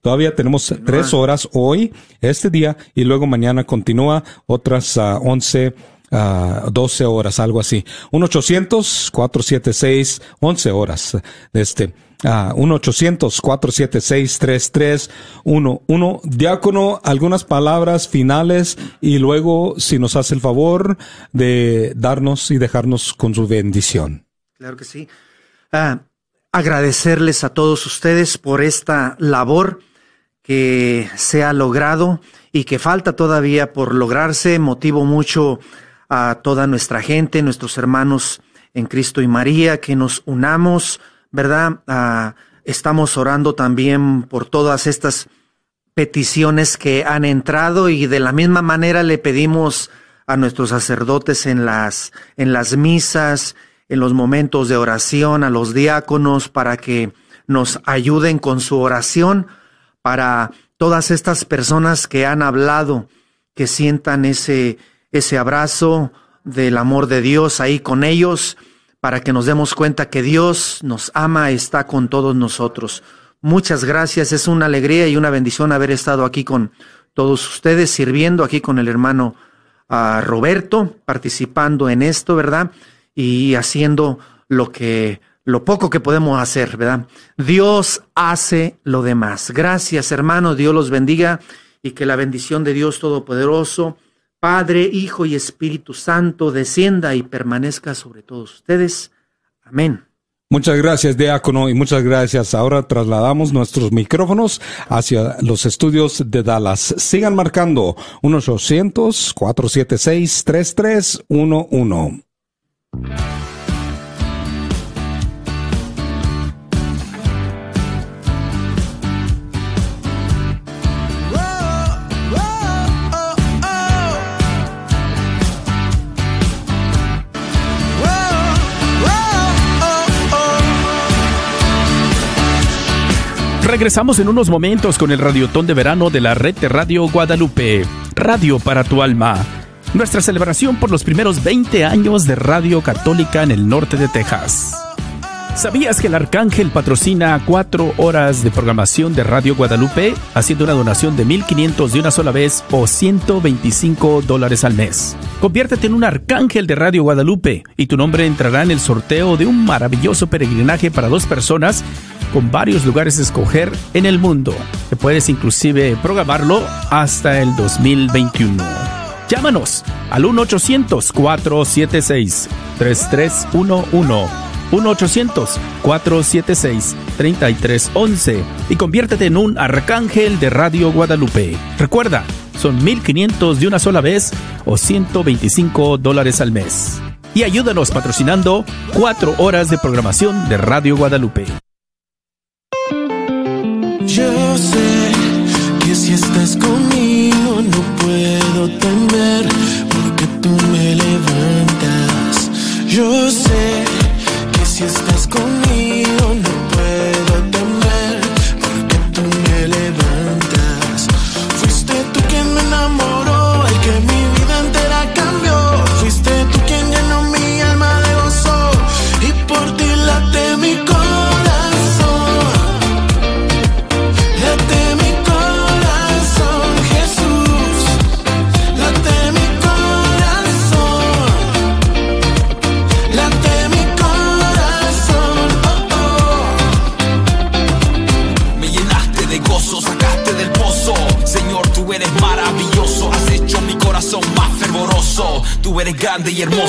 Todavía tenemos tres horas hoy, este día, y luego mañana continúa otras uh, 11 uh, 12 horas, algo así. 1-800-476-11 horas de este. Uh, 1-800-476-3311. Diácono, algunas palabras finales y luego, si nos hace el favor de darnos y dejarnos con su bendición. Claro que sí. Ah, agradecerles a todos ustedes por esta labor que se ha logrado y que falta todavía por lograrse. Motivo mucho a toda nuestra gente, nuestros hermanos en Cristo y María, que nos unamos, ¿verdad? Ah, estamos orando también por todas estas peticiones que han entrado y de la misma manera le pedimos a nuestros sacerdotes en las, en las misas, en los momentos de oración, a los diáconos, para que nos ayuden con su oración, para todas estas personas que han hablado, que sientan ese, ese abrazo del amor de Dios ahí con ellos, para que nos demos cuenta que Dios nos ama, está con todos nosotros. Muchas gracias, es una alegría y una bendición haber estado aquí con todos ustedes, sirviendo aquí con el hermano uh, Roberto, participando en esto, ¿verdad? Y haciendo lo que, lo poco que podemos hacer, ¿verdad? Dios hace lo demás. Gracias, hermano, Dios los bendiga y que la bendición de Dios Todopoderoso, Padre, Hijo y Espíritu Santo, descienda y permanezca sobre todos ustedes. Amén. Muchas gracias, Diácono, y muchas gracias. Ahora trasladamos nuestros micrófonos hacia los estudios de Dallas. Sigan marcando 1-800-476-3311. Regresamos en unos momentos con el radiotón de verano de la red de Radio Guadalupe, Radio para tu alma. Nuestra celebración por los primeros 20 años de Radio Católica en el norte de Texas. ¿Sabías que el Arcángel patrocina cuatro horas de programación de Radio Guadalupe haciendo una donación de 1.500 de una sola vez o 125 dólares al mes? Conviértete en un Arcángel de Radio Guadalupe y tu nombre entrará en el sorteo de un maravilloso peregrinaje para dos personas con varios lugares a escoger en el mundo. Te puedes inclusive programarlo hasta el 2021. Llámanos al 1-800-476-3311. 1-800-476-3311 y conviértete en un arcángel de Radio Guadalupe. Recuerda, son 1500 de una sola vez o 125 dólares al mes. Y ayúdanos patrocinando 4 horas de programación de Radio Guadalupe. Yo sé que si estás conmigo no puedo temer porque tú me levantas. Yo sé que si estás conmigo y hermoso.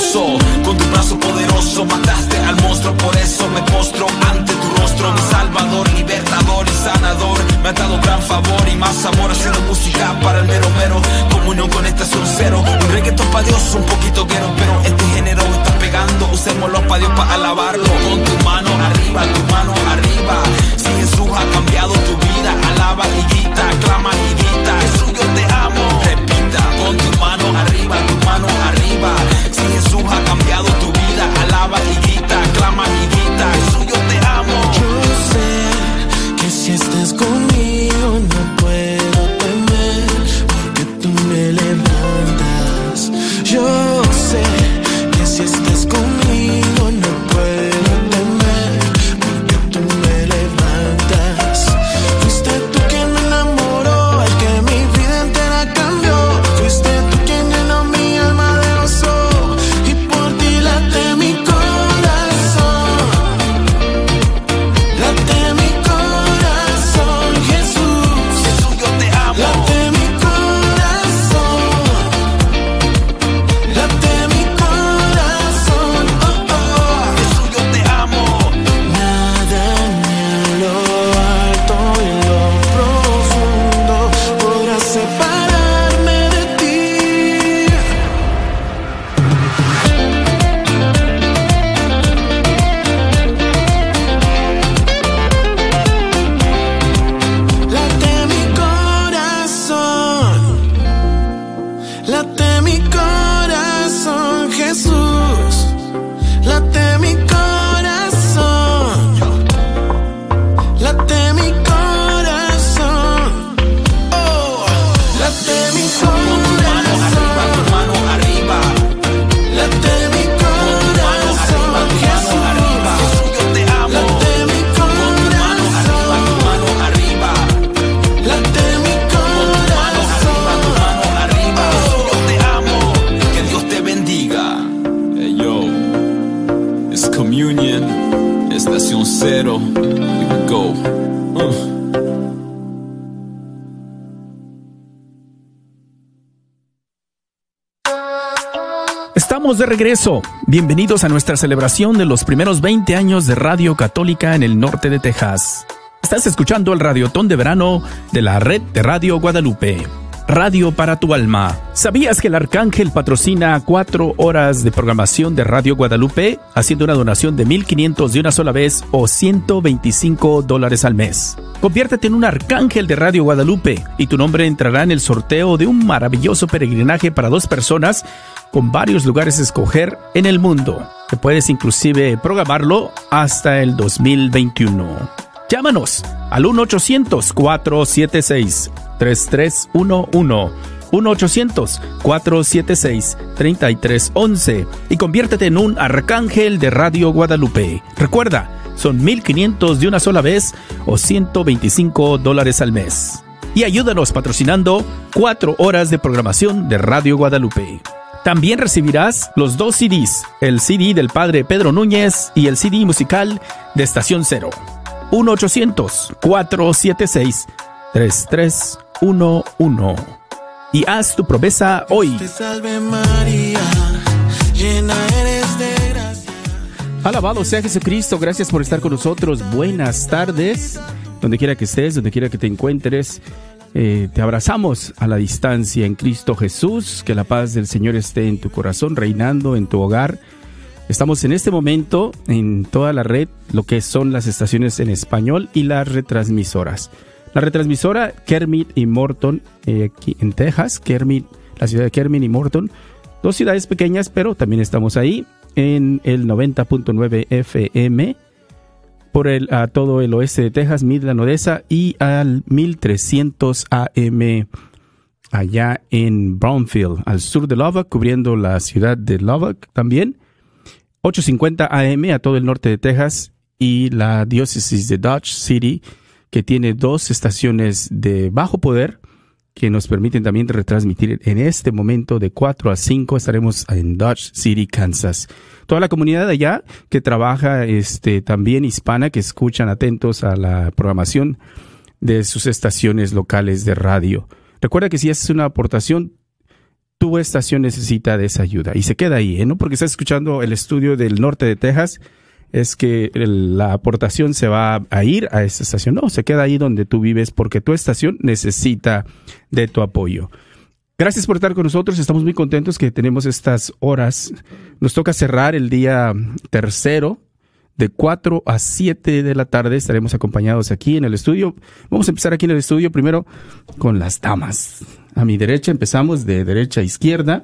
De regreso. Bienvenidos a nuestra celebración de los primeros 20 años de Radio Católica en el norte de Texas. Estás escuchando el Radiotón de Verano de la red de Radio Guadalupe. Radio para tu alma. ¿Sabías que el Arcángel patrocina cuatro horas de programación de Radio Guadalupe haciendo una donación de 1.500 de una sola vez o 125 dólares al mes? Conviértete en un Arcángel de Radio Guadalupe y tu nombre entrará en el sorteo de un maravilloso peregrinaje para dos personas con varios lugares a escoger en el mundo, que puedes inclusive programarlo hasta el 2021. Llámanos al 1-800-476-3311. 1-800-476-3311 y conviértete en un arcángel de Radio Guadalupe. Recuerda, son 1500 de una sola vez o 125 dólares al mes. Y ayúdanos patrocinando 4 horas de programación de Radio Guadalupe. También recibirás los dos CDs, el CD del padre Pedro Núñez y el CD musical de Estación Cero. 1-800-476-3311. Y haz tu promesa hoy. Alabado sea Jesucristo, gracias por estar con nosotros. Buenas tardes, donde quiera que estés, donde quiera que te encuentres. Eh, te abrazamos a la distancia en Cristo Jesús, que la paz del Señor esté en tu corazón, reinando en tu hogar. Estamos en este momento en toda la red, lo que son las estaciones en español y las retransmisoras. La retransmisora Kermit y Morton, eh, aquí en Texas, Kermit, la ciudad de Kermit y Morton, dos ciudades pequeñas, pero también estamos ahí en el 90.9 FM por el, a todo el oeste de Texas, Midland, Odessa y al 1300 AM allá en Brownfield, al sur de Lubbock, cubriendo la ciudad de Lubbock también. 850 AM a todo el norte de Texas y la diócesis de Dodge City, que tiene dos estaciones de bajo poder que nos permiten también retransmitir en este momento de 4 a 5 estaremos en Dodge City, Kansas toda la comunidad de allá que trabaja este, también hispana, que escuchan atentos a la programación de sus estaciones locales de radio. Recuerda que si haces una aportación, tu estación necesita de esa ayuda. Y se queda ahí, ¿eh? no porque estás escuchando el estudio del norte de Texas, es que la aportación se va a ir a esa estación. No, se queda ahí donde tú vives porque tu estación necesita de tu apoyo. Gracias por estar con nosotros. Estamos muy contentos que tenemos estas horas. Nos toca cerrar el día tercero de 4 a 7 de la tarde. Estaremos acompañados aquí en el estudio. Vamos a empezar aquí en el estudio primero con las damas. A mi derecha empezamos de derecha a izquierda.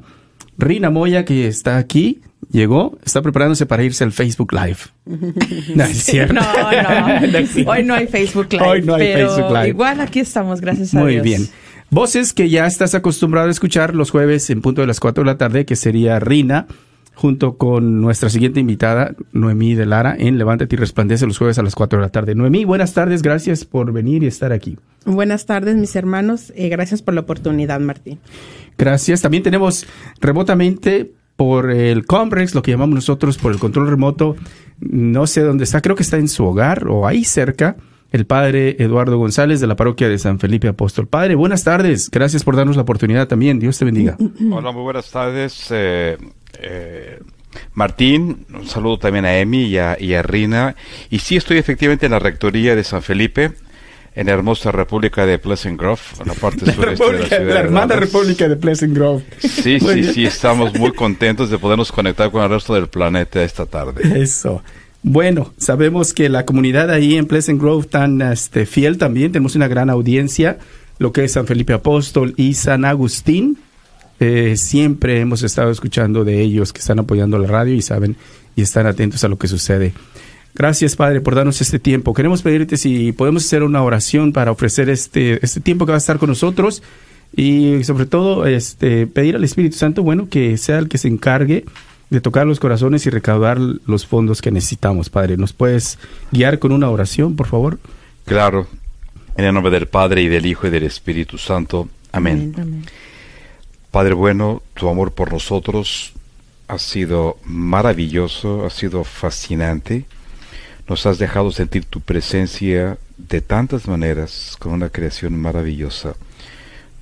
Rina Moya, que está aquí, llegó, está preparándose para irse al Facebook Live. No, es cierto. no, no. Hoy no hay Facebook Live. Hoy no hay Facebook Live. Igual aquí estamos, gracias a Dios. Muy bien. Voces que ya estás acostumbrado a escuchar los jueves en punto de las 4 de la tarde, que sería Rina, junto con nuestra siguiente invitada, Noemí de Lara, en Levántate y Resplandece los jueves a las 4 de la tarde. Noemí, buenas tardes, gracias por venir y estar aquí. Buenas tardes, mis hermanos, y gracias por la oportunidad, Martín. Gracias. También tenemos remotamente por el Comrex, lo que llamamos nosotros por el control remoto, no sé dónde está, creo que está en su hogar o ahí cerca, el padre Eduardo González de la parroquia de San Felipe Apóstol. Padre, buenas tardes. Gracias por darnos la oportunidad también. Dios te bendiga. Hola, muy buenas tardes. Eh, eh, Martín, un saludo también a Emi y a, y a, Rina. Y sí, estoy efectivamente en la rectoría de San Felipe, en la hermosa República de Pleasant Grove, en la parte la sureste de la ciudad. La hermana República de Pleasant Grove. Sí, sí, sí, estamos muy contentos de podernos conectar con el resto del planeta esta tarde. Eso. Bueno, sabemos que la comunidad ahí en Pleasant Grove tan este, fiel también, tenemos una gran audiencia, lo que es San Felipe Apóstol y San Agustín. Eh, siempre hemos estado escuchando de ellos que están apoyando la radio y saben y están atentos a lo que sucede. Gracias, Padre, por darnos este tiempo. Queremos pedirte si podemos hacer una oración para ofrecer este, este tiempo que va a estar con nosotros y sobre todo este, pedir al Espíritu Santo, bueno, que sea el que se encargue de tocar los corazones y recaudar los fondos que necesitamos, Padre. ¿Nos puedes guiar con una oración, por favor? Claro. En el nombre del Padre y del Hijo y del Espíritu Santo. Amén. Amén. Padre bueno, tu amor por nosotros ha sido maravilloso, ha sido fascinante. Nos has dejado sentir tu presencia de tantas maneras con una creación maravillosa.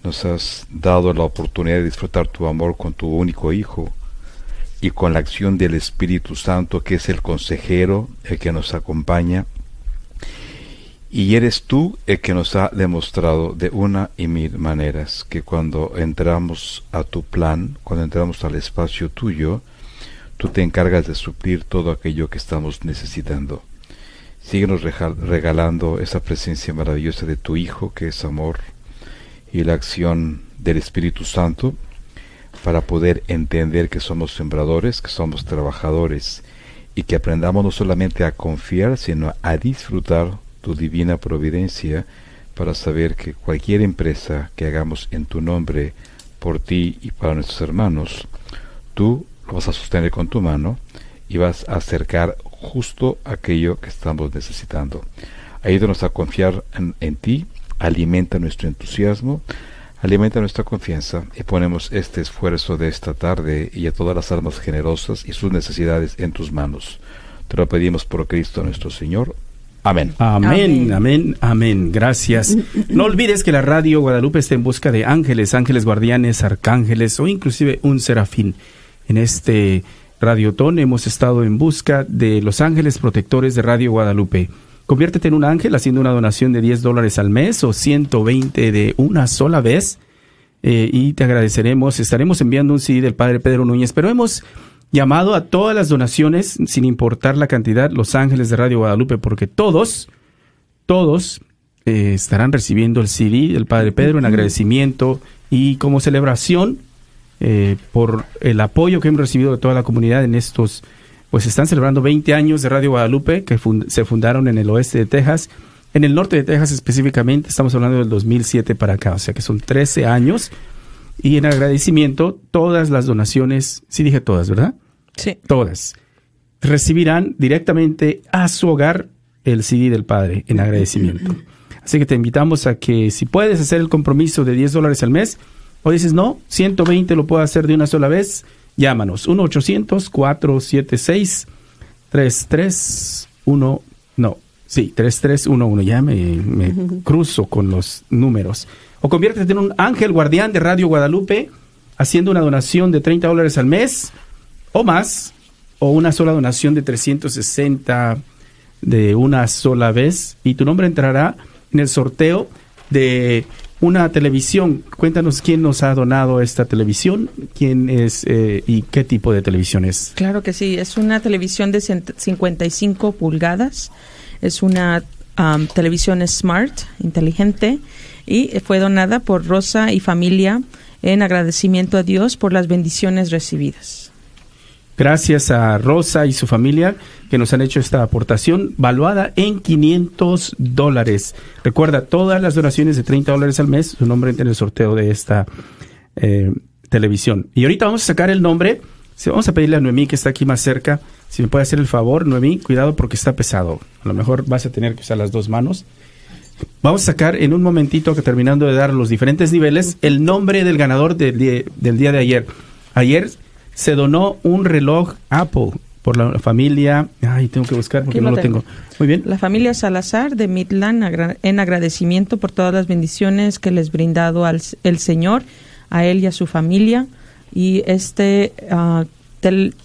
Nos has dado la oportunidad de disfrutar tu amor con tu único Hijo y con la acción del Espíritu Santo, que es el consejero, el que nos acompaña. Y eres tú el que nos ha demostrado de una y mil maneras que cuando entramos a tu plan, cuando entramos al espacio tuyo, tú te encargas de suplir todo aquello que estamos necesitando. Síguenos regalando esa presencia maravillosa de tu Hijo, que es amor, y la acción del Espíritu Santo, para poder entender que somos sembradores, que somos trabajadores, y que aprendamos no solamente a confiar, sino a disfrutar tu divina providencia, para saber que cualquier empresa que hagamos en tu nombre, por ti y para nuestros hermanos, tú lo vas a sostener con tu mano y vas a acercar justo aquello que estamos necesitando. Ayúdanos a confiar en, ti, alimenta nuestro entusiasmo, alimenta nuestra confianza y ponemos este esfuerzo de esta tarde y a todas las almas generosas y sus necesidades en tus manos. Te lo pedimos por Cristo nuestro Señor. Amén. Amén, amén, amén. Gracias. No olvides que la radio Guadalupe está en busca de ángeles, ángeles guardianes, arcángeles o inclusive un serafín. En este Radiotón hemos estado en busca de los ángeles protectores de Radio Guadalupe. Conviértete en un ángel haciendo una donación de 10 dólares al mes o 120 de una sola vez eh, y te agradeceremos. Estaremos enviando un CD del Padre Pedro Núñez, pero hemos llamado a todas las donaciones, sin importar la cantidad, los ángeles de Radio Guadalupe, porque todos, todos eh, estarán recibiendo el CD del Padre Pedro en agradecimiento y como celebración eh, por el apoyo que hemos recibido de toda la comunidad en estos, pues están celebrando 20 años de Radio Guadalupe, que se fundaron en el oeste de Texas. En el norte de Texas específicamente, estamos hablando del 2007 para acá, o sea que son 13 años. Y en agradecimiento, todas las donaciones, sí dije todas, ¿verdad? Sí. Todas. Recibirán directamente a su hogar el CD del Padre en agradecimiento. Así que te invitamos a que si puedes hacer el compromiso de 10 dólares al mes, o dices, no, 120 lo puedo hacer de una sola vez, llámanos. 1-800-476-3311. No, sí, 3311. Ya me, me cruzo con los números. O conviértete en un ángel guardián de Radio Guadalupe haciendo una donación de 30 dólares al mes o más, o una sola donación de 360 de una sola vez, y tu nombre entrará en el sorteo de una televisión. Cuéntanos quién nos ha donado esta televisión, quién es eh, y qué tipo de televisión es. Claro que sí, es una televisión de 55 pulgadas, es una televisión smart, inteligente, y fue donada por Rosa y familia en agradecimiento a Dios por las bendiciones recibidas. Gracias a Rosa y su familia que nos han hecho esta aportación valuada en 500 dólares. Recuerda, todas las donaciones de 30 dólares al mes, su nombre en el sorteo de esta eh, televisión. Y ahorita vamos a sacar el nombre. Vamos a pedirle a Noemí, que está aquí más cerca, si me puede hacer el favor, Noemí, cuidado porque está pesado. A lo mejor vas a tener que usar las dos manos. Vamos a sacar en un momentito, que terminando de dar los diferentes niveles, el nombre del ganador del del día de ayer. Ayer se donó un reloj Apple por la familia. Ay, tengo que buscar porque no lo tengo. Muy bien. La familia Salazar de Midland en agradecimiento por todas las bendiciones que les brindado al, el Señor, a él y a su familia. Y este, uh,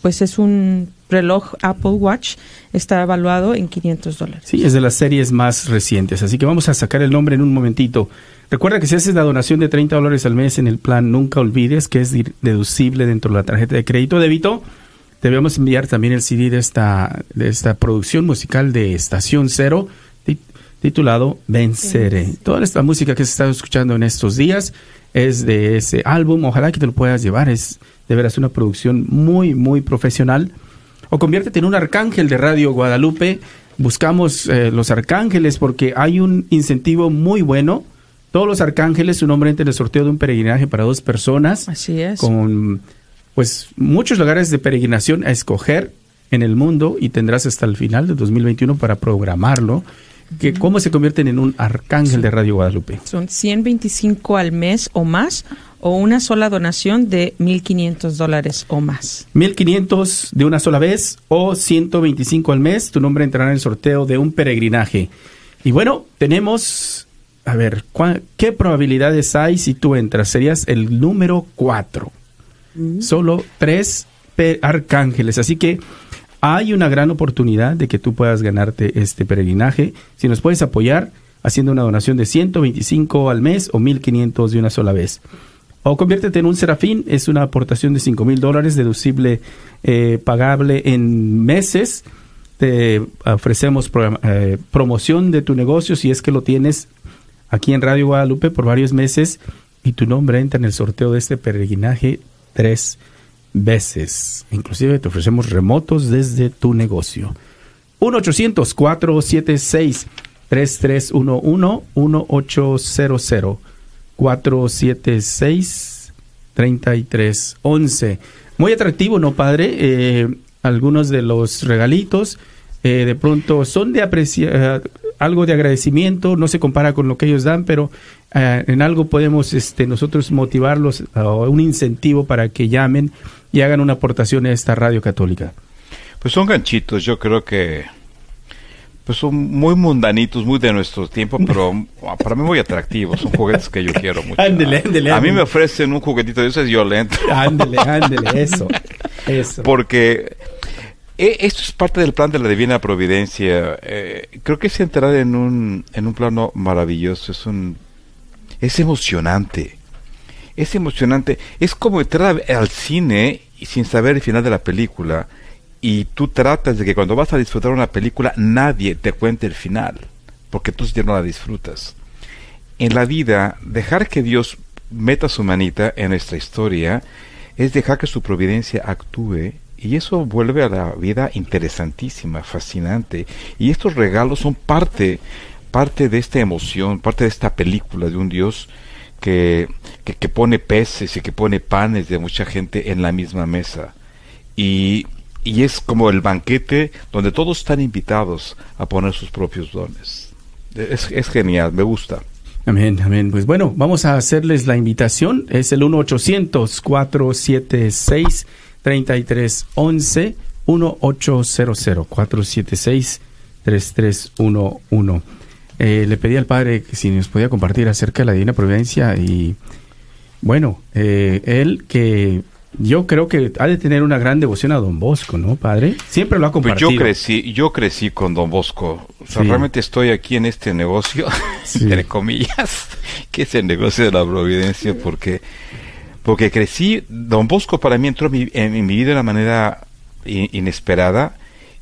pues es un reloj Apple Watch, está evaluado en 500 dólares. Sí, es de las series más recientes. Así que vamos a sacar el nombre en un momentito. Recuerda que si haces la donación de 30 dólares al mes en el plan, nunca olvides que es deducible dentro de la tarjeta de crédito débito. Debemos enviar también el CD de esta, de esta producción musical de Estación Cero, titulado Venceré. Toda esta música que se está escuchando en estos días es de ese álbum. Ojalá que te lo puedas llevar. Es de veras una producción muy, muy profesional. O conviértete en un arcángel de Radio Guadalupe. Buscamos eh, los arcángeles porque hay un incentivo muy bueno todos los arcángeles, su nombre en el sorteo de un peregrinaje para dos personas. Así es. Con pues muchos lugares de peregrinación a escoger en el mundo y tendrás hasta el final de 2021 para programarlo. Que, ¿Cómo se convierten en un arcángel de Radio Guadalupe? Son 125 al mes o más o una sola donación de 1.500 dólares o más. 1.500 de una sola vez o 125 al mes. Tu nombre entrará en el sorteo de un peregrinaje. Y bueno, tenemos a ver, ¿qué probabilidades hay si tú entras? Serías el número cuatro. Mm. Solo tres arcángeles. Así que hay una gran oportunidad de que tú puedas ganarte este peregrinaje. Si nos puedes apoyar haciendo una donación de 125 al mes o 1500 de una sola vez. O conviértete en un serafín, es una aportación de 5 mil dólares deducible, eh, pagable en meses. Te ofrecemos eh, promoción de tu negocio si es que lo tienes aquí en Radio Guadalupe por varios meses y tu nombre entra en el sorteo de este peregrinaje tres veces. Inclusive te ofrecemos remotos desde tu negocio. 1-800-476-3311, 1-800-476-3311. Muy atractivo, ¿no, padre? Eh, algunos de los regalitos eh, de pronto son de apreciar, algo de agradecimiento, no se compara con lo que ellos dan, pero eh, en algo podemos este, nosotros motivarlos o un incentivo para que llamen y hagan una aportación a esta radio católica. Pues son ganchitos, yo creo que pues son muy mundanitos, muy de nuestro tiempo, pero para mí muy atractivos, son juguetes que yo quiero mucho. Ándele, ándele. A mí me ofrecen un juguetito de eso es violento. Ándele, ándele, eso. Eso. Porque eh, esto es parte del plan de la Divina Providencia. Eh, creo que es entrar en un, en un plano maravilloso. Es un es emocionante. Es emocionante. Es como entrar al cine y sin saber el final de la película. Y tú tratas de que cuando vas a disfrutar una película nadie te cuente el final. Porque tú ya no la disfrutas. En la vida, dejar que Dios meta su manita en nuestra historia es dejar que su providencia actúe y eso vuelve a la vida interesantísima, fascinante. Y estos regalos son parte, parte de esta emoción, parte de esta película de un Dios que, que, pone peces y que pone panes de mucha gente en la misma mesa. Y, y es como el banquete donde todos están invitados a poner sus propios dones. Es, es genial, me gusta. Amén, amén. Pues bueno, vamos a hacerles la invitación. Es el 1 800 476 3311 1800 476 3311. Eh, le pedí al padre que si nos podía compartir acerca de la Divina Providencia y bueno, eh, él que yo creo que ha de tener una gran devoción a Don Bosco, ¿no, padre? Siempre lo ha pues compartido. yo crecí, yo crecí con Don Bosco. O sea, realmente estoy aquí en este negocio, entre comillas, que es el negocio de la providencia, porque porque crecí, don Bosco para mí entró en mi, vida de una manera inesperada.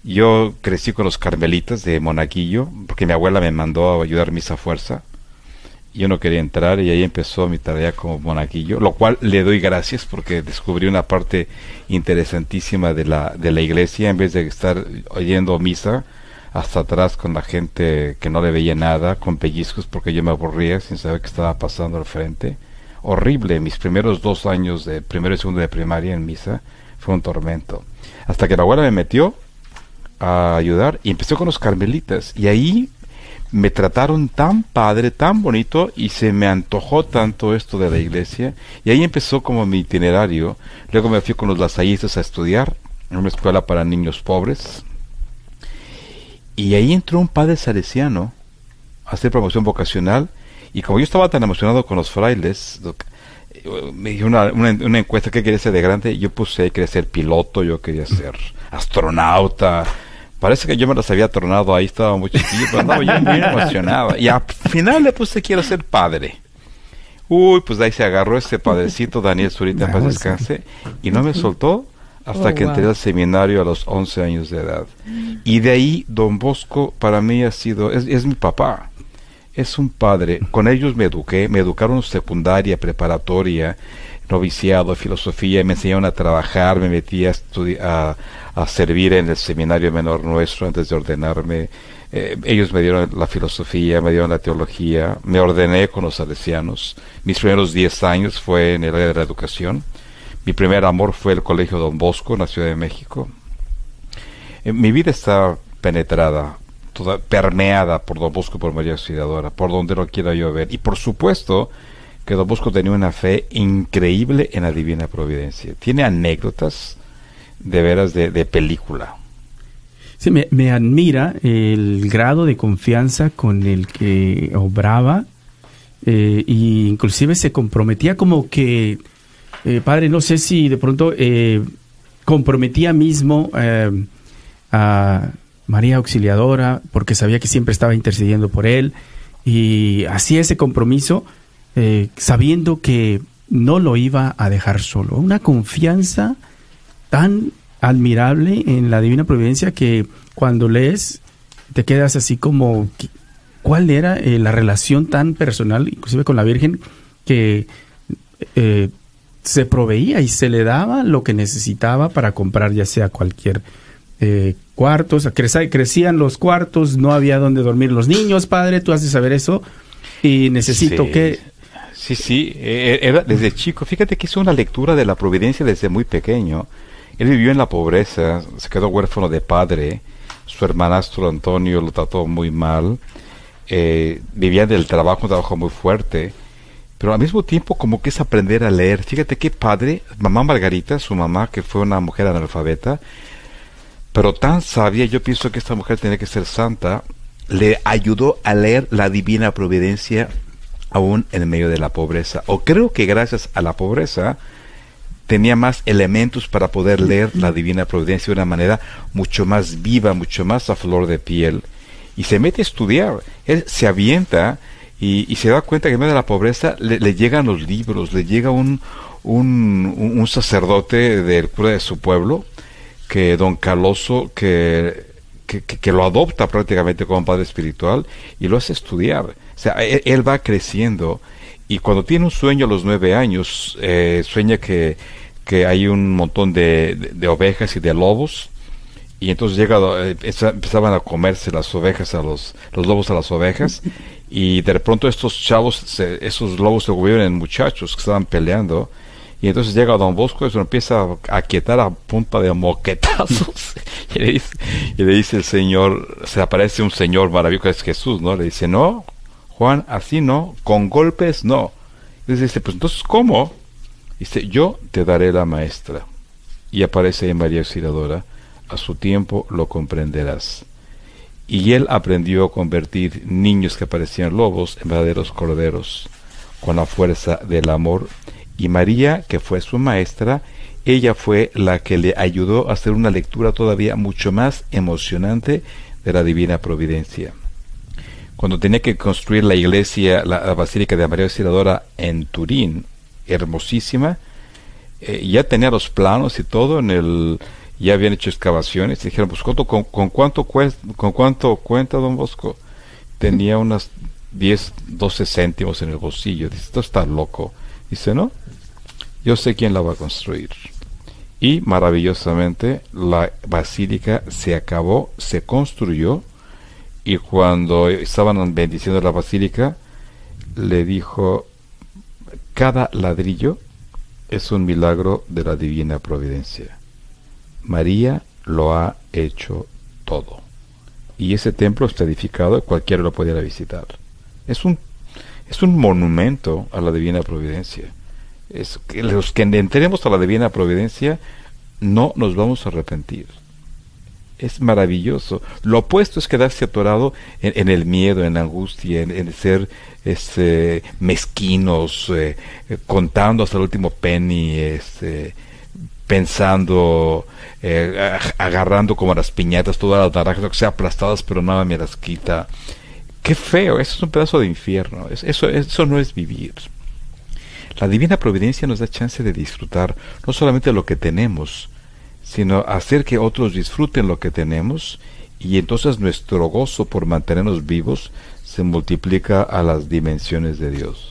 Yo crecí con los carmelitas de Monaguillo, porque mi abuela me mandó a ayudar misa fuerza. Yo no quería entrar y ahí empezó mi tarea como monaguillo, lo cual le doy gracias porque descubrí una parte interesantísima de la, de la iglesia en vez de estar oyendo misa hasta atrás con la gente que no le veía nada, con pellizcos porque yo me aburría sin saber qué estaba pasando al frente horrible. Mis primeros dos años de primero y segundo de primaria en misa fue un tormento. Hasta que la abuela me metió a ayudar y empezó con los carmelitas. Y ahí me trataron tan padre, tan bonito y se me antojó tanto esto de la iglesia. Y ahí empezó como mi itinerario. Luego me fui con los lasallistas a estudiar en una escuela para niños pobres. Y ahí entró un padre salesiano a hacer promoción vocacional y como yo estaba tan emocionado con los frailes, me dio una, una, encuesta que quería ser de grande. Yo puse, quería ser piloto, yo quería ser astronauta. Parece que yo me las había tornado ahí, estaba muy chiquillo, pero andaba yo muy emocionado. Y al final le puse, quiero ser padre. Uy, pues ahí se agarró ese padrecito, Daniel Zurita, para descanse, y no me soltó hasta oh, que entré al seminario a los 11 años de edad. Y de ahí, don Bosco, para mí ha sido, es, es mi papá es un padre. Con ellos me eduqué, me educaron secundaria, preparatoria, noviciado, filosofía, me enseñaron a trabajar, me metí a, a, a servir en el seminario menor nuestro antes de ordenarme. Eh, ellos me dieron la filosofía, me dieron la teología, me ordené con los salesianos. Mis primeros diez años fue en el área de la educación. Mi primer amor fue el Colegio Don Bosco en la Ciudad de México. Eh, mi vida está penetrada toda permeada por Don Bosco por María Auxiliadora, por donde lo quiera yo ver. Y por supuesto que Don Bosco tenía una fe increíble en la divina providencia. Tiene anécdotas de veras de, película. Sí, me, admira el grado de confianza con el que obraba eh, y inclusive se comprometía como que, eh, padre, no sé si de pronto eh, comprometía mismo eh, a María Auxiliadora porque sabía que siempre estaba intercediendo por él y hacía ese compromiso sabiendo que no lo iba a dejar solo. Una confianza tan admirable en la divina providencia que cuando lees te quedas así como cuál era eh, la relación tan personal, inclusive con la Virgen, que eh, se proveía y se le daba lo que necesitaba para comprar ya sea cualquier eh, cuarto, o sea, crecían los cuartos, no había donde dormir los niños, padre, tú has de saber eso, y necesito que... Sí, sí, e, e, era desde chico, fíjate que hizo una lectura de la providencia desde muy pequeño. Él vivió en la pobreza, se quedó huérfano de padre, su hermanastro Antonio lo trató muy mal, eh, vivía del trabajo, un trabajo muy fuerte, pero al mismo tiempo como que es aprender a leer. Fíjate qué padre, mamá Margarita, su mamá, que fue una mujer analfabeta, pero tan sabia, yo pienso que esta mujer tenía que ser santa, le ayudó a leer la divina providencia aún en medio de la pobreza. O creo que gracias a la pobreza tenía más elementos para poder leer la divina providencia de una manera mucho más viva, mucho más a flor de piel. Y se mete a estudiar, él se avienta y, se da cuenta que en medio de la pobreza le, llegan los libros, le llega un, un, sacerdote del cura de su pueblo, que don Caloso, que, lo adopta prácticamente como padre espiritual y lo hace estudiar. O sea, e, él, va creciendo y cuando tiene un sueño a los nueve años, eh, sueña que, que hay un montón de, de, ovejas y de lobos y entonces llega, eh, empezaban a comerse las ovejas a los, los lobos a las ovejas y de pronto estos chavos, esos lobos se volvieron en muchachos que estaban peleando. Y entonces llega Don Bosco y se empieza a quietar a punta de moquetazos. y, le dice, y le dice el Señor, se aparece un Señor maravilloso que es Jesús, ¿no? Le dice, no, Juan, así no, con golpes no. Y dice, pues entonces, ¿cómo? Dice, yo te daré la maestra. Y aparece ahí María Auxiliadora, a su tiempo lo comprenderás y él aprendió a convertir niños que parecían lobos en verdaderos corderos, con la fuerza del amor, y María, que fue su maestra, ella fue la que le ayudó a hacer una lectura todavía mucho más emocionante de la divina providencia. Cuando tenía que construir la iglesia, la, Basílica de María Auxiliadora en Turín, hermosísima, eh, ya tenía los planos y todo en el ya habían hecho excavaciones dijeron, pues ¿con, cuánto, ¿con cuánto cuenta don Bosco? Tenía unas 10, 12 céntimos en el bolsillo. Dice, esto está loco. Dice, no, yo sé quién la va a construir. Y maravillosamente la basílica se acabó, se construyó y cuando estaban bendiciendo la basílica, le dijo, cada ladrillo es un milagro de la divina providencia María lo ha hecho todo. Y ese templo está edificado cualquiera lo pudiera visitar. Es un, es un monumento a la divina providencia. Es que los que entremos a la divina providencia no nos vamos a arrepentir. Es maravilloso. Lo opuesto es quedarse atorado en, el miedo, en la angustia, en, ser este, mezquinos, eh, contando hasta el último penny, este, pensando, eh, agarrando como las piñatas todas las naranjas, que sea aplastadas, pero nada me las quita. Qué feo, eso es un pedazo de infierno, eso, eso no es vivir. La divina providencia nos da chance de disfrutar no solamente lo que tenemos, sino hacer que otros disfruten lo que tenemos y entonces nuestro gozo por mantenernos vivos se multiplica a las dimensiones de Dios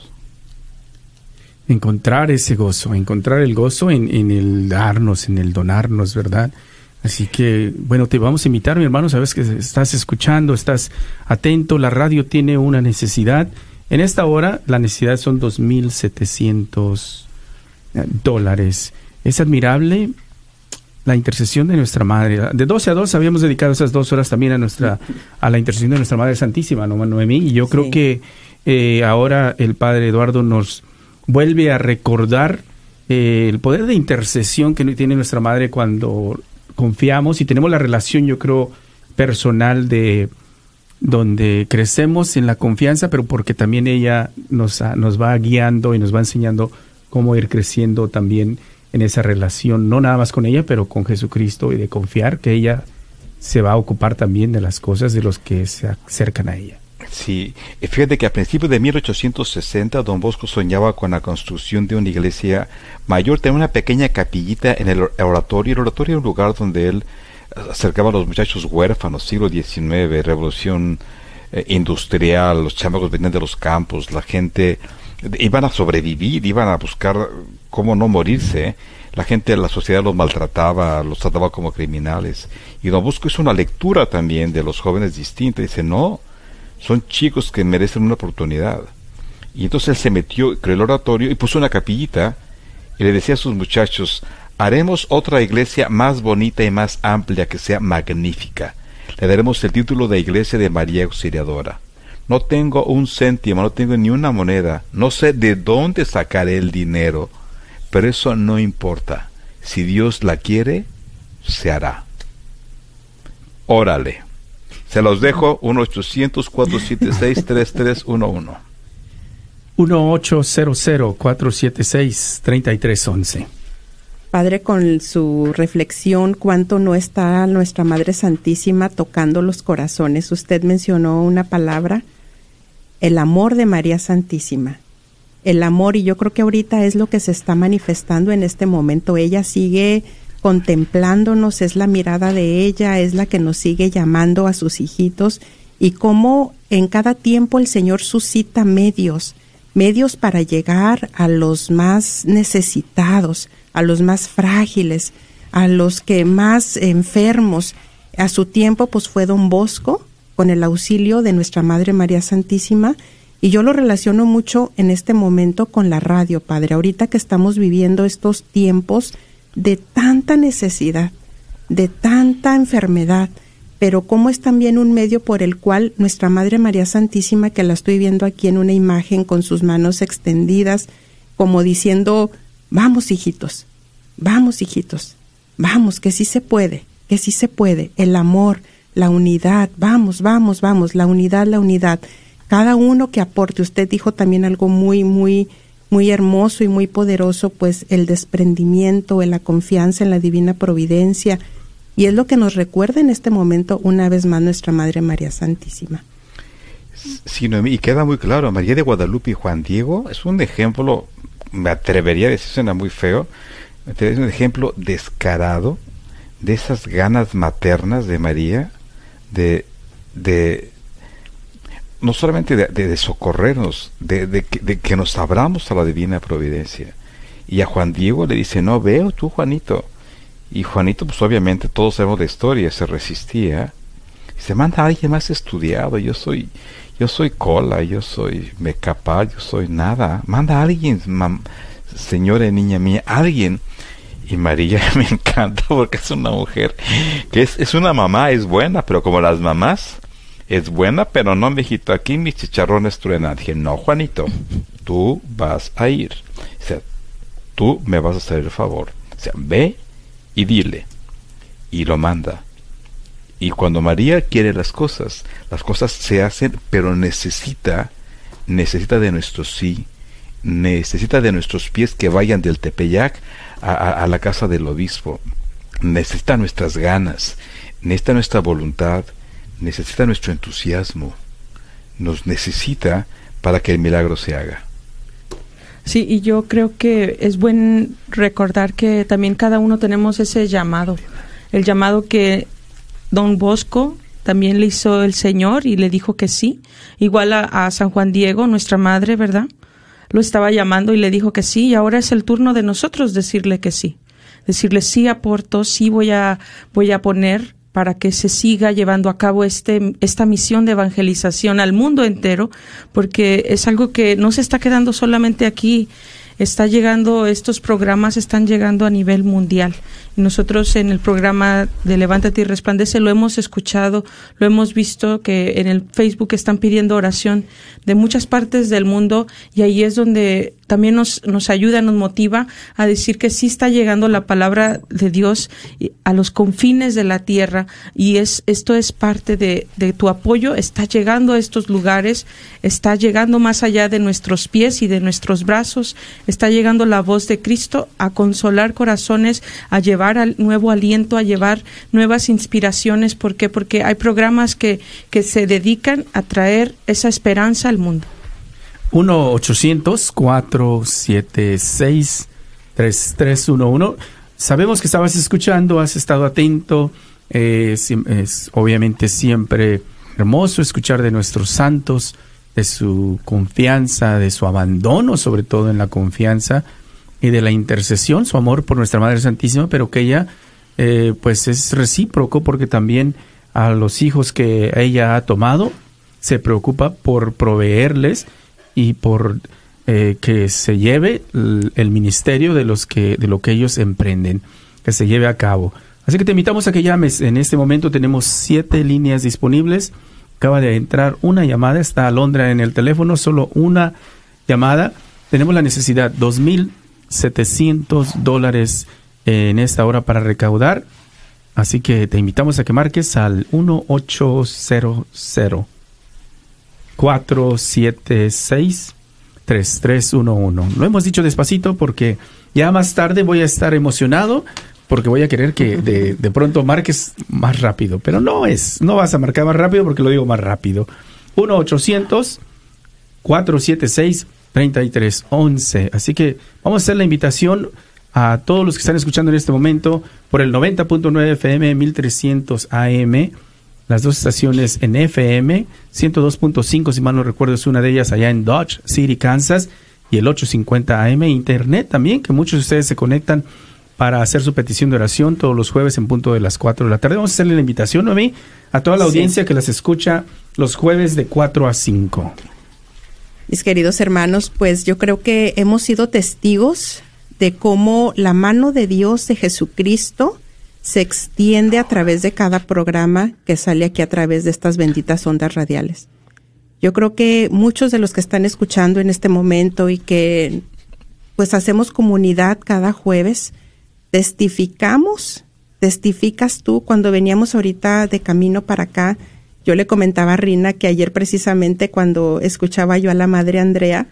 encontrar ese gozo, encontrar el gozo en, el darnos, en el donarnos, ¿verdad? Así que, bueno, te vamos a invitar, mi hermano, sabes que estás escuchando, estás atento, la radio tiene una necesidad. En esta hora, la necesidad son 2.700 eh, dólares. Es admirable la intercesión de nuestra Madre. De 12 a 2 habíamos dedicado esas dos horas también a nuestra a la intercesión de nuestra Madre Santísima, ¿no, Noemí? Y yo creo que eh, ahora el Padre Eduardo nos vuelve a recordar eh, el poder de intercesión que tiene nuestra madre cuando confiamos y tenemos la relación, yo creo, personal de donde crecemos en la confianza, pero porque también ella nos, nos va guiando y nos va enseñando cómo ir creciendo también en esa relación, no nada más con ella, pero con Jesucristo y de confiar que ella se va a ocupar también de las cosas de los que se acercan a ella. Sí, fíjate que a principios de 1860 don Bosco soñaba con la construcción de una iglesia mayor, tenía una pequeña capillita en el oratorio. El oratorio era un lugar donde él acercaba a los muchachos huérfanos, siglo XIX, revolución eh, industrial, los chamacos venían de los campos, la gente iban a sobrevivir, iban a buscar cómo no morirse. La gente, la sociedad los maltrataba, los trataba como criminales. Y Don Bosco hizo una lectura también de los jóvenes distinta. Dice, no, son chicos que merecen una oportunidad. Y entonces él se metió, creó el oratorio y puso una capillita y le decía a sus muchachos, haremos otra iglesia más bonita y más amplia que sea magnífica. Le daremos el título de Iglesia de María Auxiliadora. No tengo un céntimo, no tengo ni una moneda, no sé de dónde sacaré el dinero, pero eso no importa. Si Dios la quiere, se hará. Órale. Se los dejo 1-800-476-3311. 1-800-476-3311. Padre, con su reflexión, cuánto no está nuestra Madre Santísima tocando los corazones. Usted mencionó una palabra, el amor de María Santísima. El amor, y yo creo que ahorita es lo que se está manifestando en este momento. Ella sigue contemplándonos, es la mirada de ella, es la que nos sigue llamando a sus hijitos y cómo en cada tiempo el Señor suscita medios, medios para llegar a los más necesitados, a los más frágiles, a los que más enfermos. A su tiempo pues fue don Bosco con el auxilio de nuestra Madre María Santísima y yo lo relaciono mucho en este momento con la radio, Padre. Ahorita que estamos viviendo estos tiempos de tanta necesidad, de tanta enfermedad, pero cómo es también un medio por el cual nuestra Madre María Santísima, que la estoy viendo aquí en una imagen con sus manos extendidas, como diciendo, vamos hijitos, vamos hijitos, vamos, que sí se puede, que sí se puede, el amor, la unidad, vamos, vamos, vamos, la unidad, la unidad. Cada uno que aporte, usted dijo también algo muy, muy muy hermoso y muy poderoso, pues el desprendimiento, la confianza en la divina providencia. Y es lo que nos recuerda en este momento una vez más nuestra Madre María Santísima. Sí, y queda muy claro, María de Guadalupe y Juan Diego es un ejemplo, me atrevería a decir, suena muy feo, es un ejemplo descarado de esas ganas maternas de María de, de no solamente de, socorrernos, de, que nos abramos a la divina providencia. Y a Juan Diego le dice, no veo tú, Juanito. Y Juanito, pues obviamente todos sabemos de historia, se resistía. Se manda a alguien más estudiado, yo soy, yo soy cola, yo soy mecapal, yo soy nada. Manda a alguien, señora y niña mía, alguien. Y María me encanta porque es una mujer que es, es una mamá, es buena, pero como las mamás, es buena, pero no, mijito, aquí mis chicharrones truenan. Dije, no, Juanito, tú vas a ir. O sea, tú me vas a hacer el favor. O sea, ve y dile. Y lo manda. Y cuando María quiere las cosas, las cosas se hacen, pero necesita, necesita de nuestro sí, necesita de nuestros pies que vayan del Tepeyac a, a la casa del obispo, necesita nuestras ganas, necesita nuestra voluntad, necesita nuestro entusiasmo, nos necesita para que el milagro se haga. Sí, y yo creo que es buen recordar que también cada uno tenemos ese llamado, el llamado que don Bosco también le hizo el Señor y le dijo que sí, igual a, San Juan Diego, nuestra madre, ¿verdad? Lo estaba llamando y le dijo que sí, y ahora es el turno de nosotros decirle que sí, decirle sí aporto, sí voy a, voy a poner para que se siga llevando a cabo este, esta misión de evangelización al mundo entero, porque es algo que no se está quedando solamente aquí, está llegando, estos programas están llegando a nivel mundial. Nosotros en el programa de Levántate y Resplandece lo hemos escuchado, lo hemos visto que en el Facebook están pidiendo oración de muchas partes del mundo y ahí es donde también nos, nos ayuda, nos motiva a decir que sí está llegando la palabra de Dios a los confines de la tierra y es, esto es parte de, de tu apoyo, está llegando a estos lugares, está llegando más allá de nuestros pies y de nuestros brazos, está llegando la voz de Cristo a consolar corazones, a llevar al nuevo aliento, a llevar nuevas inspiraciones. ¿Por qué? Porque hay programas que, que se dedican a traer esa esperanza al mundo. 1-800-476-3311. Sabemos que estabas escuchando, has estado atento. Eh, es obviamente siempre hermoso escuchar de nuestros santos, de su confianza, de su abandono, sobre todo en la confianza, y de la intercesión, su amor por nuestra Madre Santísima, pero que ella, eh, pues es recíproco porque también a los hijos que ella ha tomado, se preocupa por proveerles y por eh, que se lleve el, ministerio de los que de lo que ellos emprenden, que se lleve a cabo. Así que te invitamos a que llames. En este momento tenemos siete líneas disponibles. Acaba de entrar una llamada, está Alondra en el teléfono, solo una llamada. Tenemos la necesidad, 2.700 dólares en esta hora para recaudar. Así que te invitamos a que marques al 1800 476-3311. Lo hemos dicho despacito porque ya más tarde voy a estar emocionado porque voy a querer que de, de, pronto marques más rápido. Pero no es, no vas a marcar más rápido porque lo digo más rápido. 1-800-476-3311. Así que vamos a hacer la invitación a todos los que están escuchando en este momento por el 90.9 FM 1300 AM las dos estaciones en FM, 102.5 si mal no recuerdo es una de ellas allá en Dodge City, Kansas, y el 850 AM, Internet también, que muchos de ustedes se conectan para hacer su petición de oración todos los jueves en punto de las 4 de la tarde. Vamos a hacerle la invitación, a mí, a toda la audiencia que las escucha los jueves de 4 a 5. Mis queridos hermanos, pues yo creo que hemos sido testigos de cómo la mano de Dios de Jesucristo se extiende a través de cada programa que sale aquí a través de estas benditas ondas radiales. Yo creo que muchos de los que están escuchando en este momento y que pues hacemos comunidad cada jueves, testificamos, testificas tú cuando veníamos ahorita de camino para acá. Yo le comentaba a Rina que ayer precisamente cuando escuchaba yo a la madre Andrea,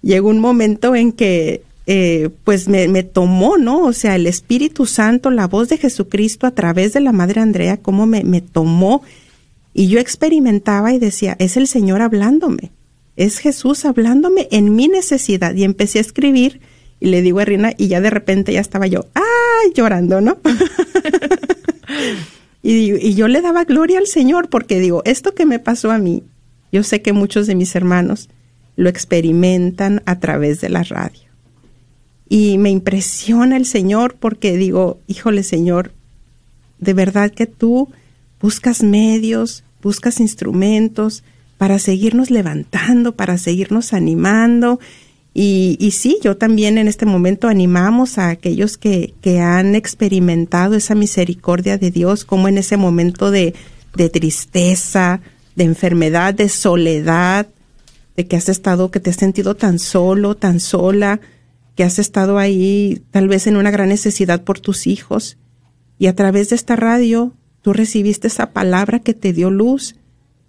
llegó un momento en que eh, pues me, me, tomó, ¿no? O sea, el Espíritu Santo, la voz de Jesucristo a través de la Madre Andrea, cómo me, me tomó. Y yo experimentaba y decía, es el Señor hablándome, es Jesús hablándome en mi necesidad. Y empecé a escribir y le digo a Rina y ya de repente ya estaba yo, ¡ay! llorando, ¿no? y yo le daba gloria al Señor porque digo, esto que me pasó a mí, yo sé que muchos de mis hermanos lo experimentan a través de la radio y me impresiona el Señor porque digo, híjole Señor, de verdad que tú buscas medios, buscas instrumentos para seguirnos levantando, para seguirnos animando. Y, y sí, yo también en este momento animamos a aquellos que, que han experimentado esa misericordia de Dios, como en ese momento de, de tristeza, de enfermedad, de soledad, de que has estado, que te has sentido tan solo, tan sola, que has estado ahí tal vez en una gran necesidad por tus hijos y a través de esta radio tú recibiste esa palabra que te dio luz,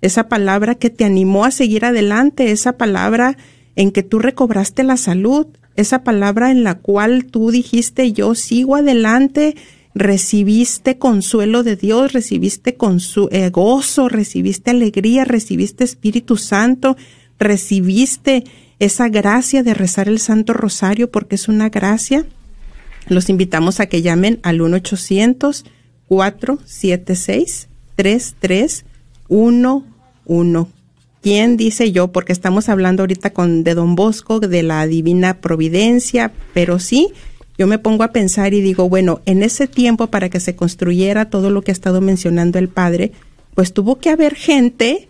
esa palabra que te animó a seguir adelante, esa palabra en que tú recobraste la salud, esa palabra en la cual tú dijiste yo sigo adelante, recibiste consuelo de Dios, recibiste con su eh, gozo, recibiste alegría, recibiste Espíritu Santo, recibiste esa gracia de rezar el Santo Rosario porque es una gracia. Los invitamos a que llamen al 1-800-476-3311. ¿Quién dice yo? Porque estamos hablando ahorita con de Don Bosco, de la Divina Providencia, pero sí, yo me pongo a pensar y digo, bueno, en ese tiempo para que se construyera todo lo que ha estado mencionando el Padre, pues tuvo que haber gente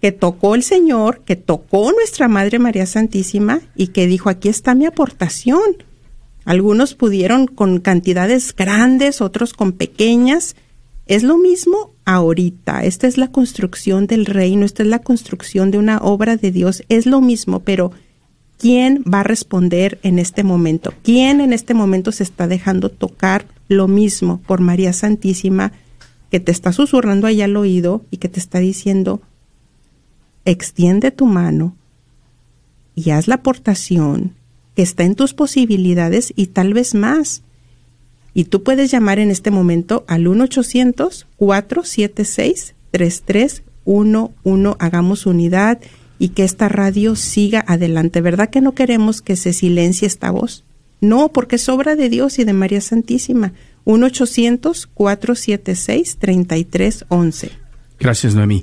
que tocó el Señor, que tocó nuestra Madre María Santísima y que dijo, aquí está mi aportación. Algunos pudieron con cantidades grandes, otros con pequeñas. Es lo mismo ahorita. Esta es la construcción del reino, esta es la construcción de una obra de Dios. Es lo mismo, pero ¿quién va a responder en este momento? ¿Quién en este momento se está dejando tocar lo mismo por María Santísima que te está susurrando ahí al oído y que te está diciendo, extiende tu mano y haz la aportación que está en tus posibilidades y tal vez más. Y tú puedes llamar en este momento al 1-800-476-3311. Hagamos unidad y que esta radio siga adelante. ¿Verdad que no queremos que se silencie esta voz? No, porque es obra de Dios y de María Santísima. 1-800-476-3311. Gracias, Noemí.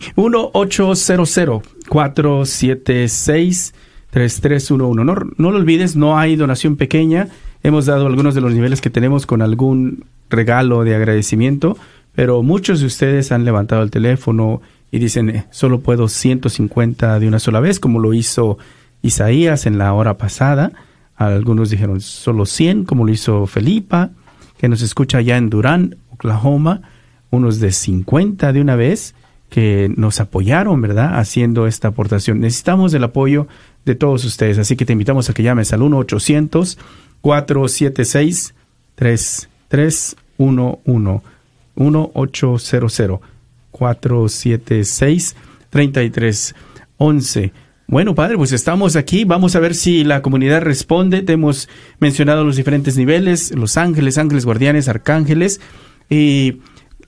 1-800-476-3311. No, no lo olvides, no hay donación pequeña. Hemos dado algunos de los niveles que tenemos con algún regalo de agradecimiento, pero muchos de ustedes han levantado el teléfono y dicen, eh, solo puedo 150 de una sola vez, como lo hizo Isaías en la hora pasada. Algunos dijeron solo 100, como lo hizo Felipa que nos escucha allá en Durán, Oklahoma, unos de 50 de una vez que nos apoyaron, ¿verdad?, haciendo esta aportación. Necesitamos el apoyo de todos ustedes, así que te invitamos a que llames al 1-800-476-3311. 1-800-476-3311. Bueno, padre, pues estamos aquí. Vamos a ver si la comunidad responde. Te hemos mencionado los diferentes niveles, los ángeles, ángeles guardianes, arcángeles. Y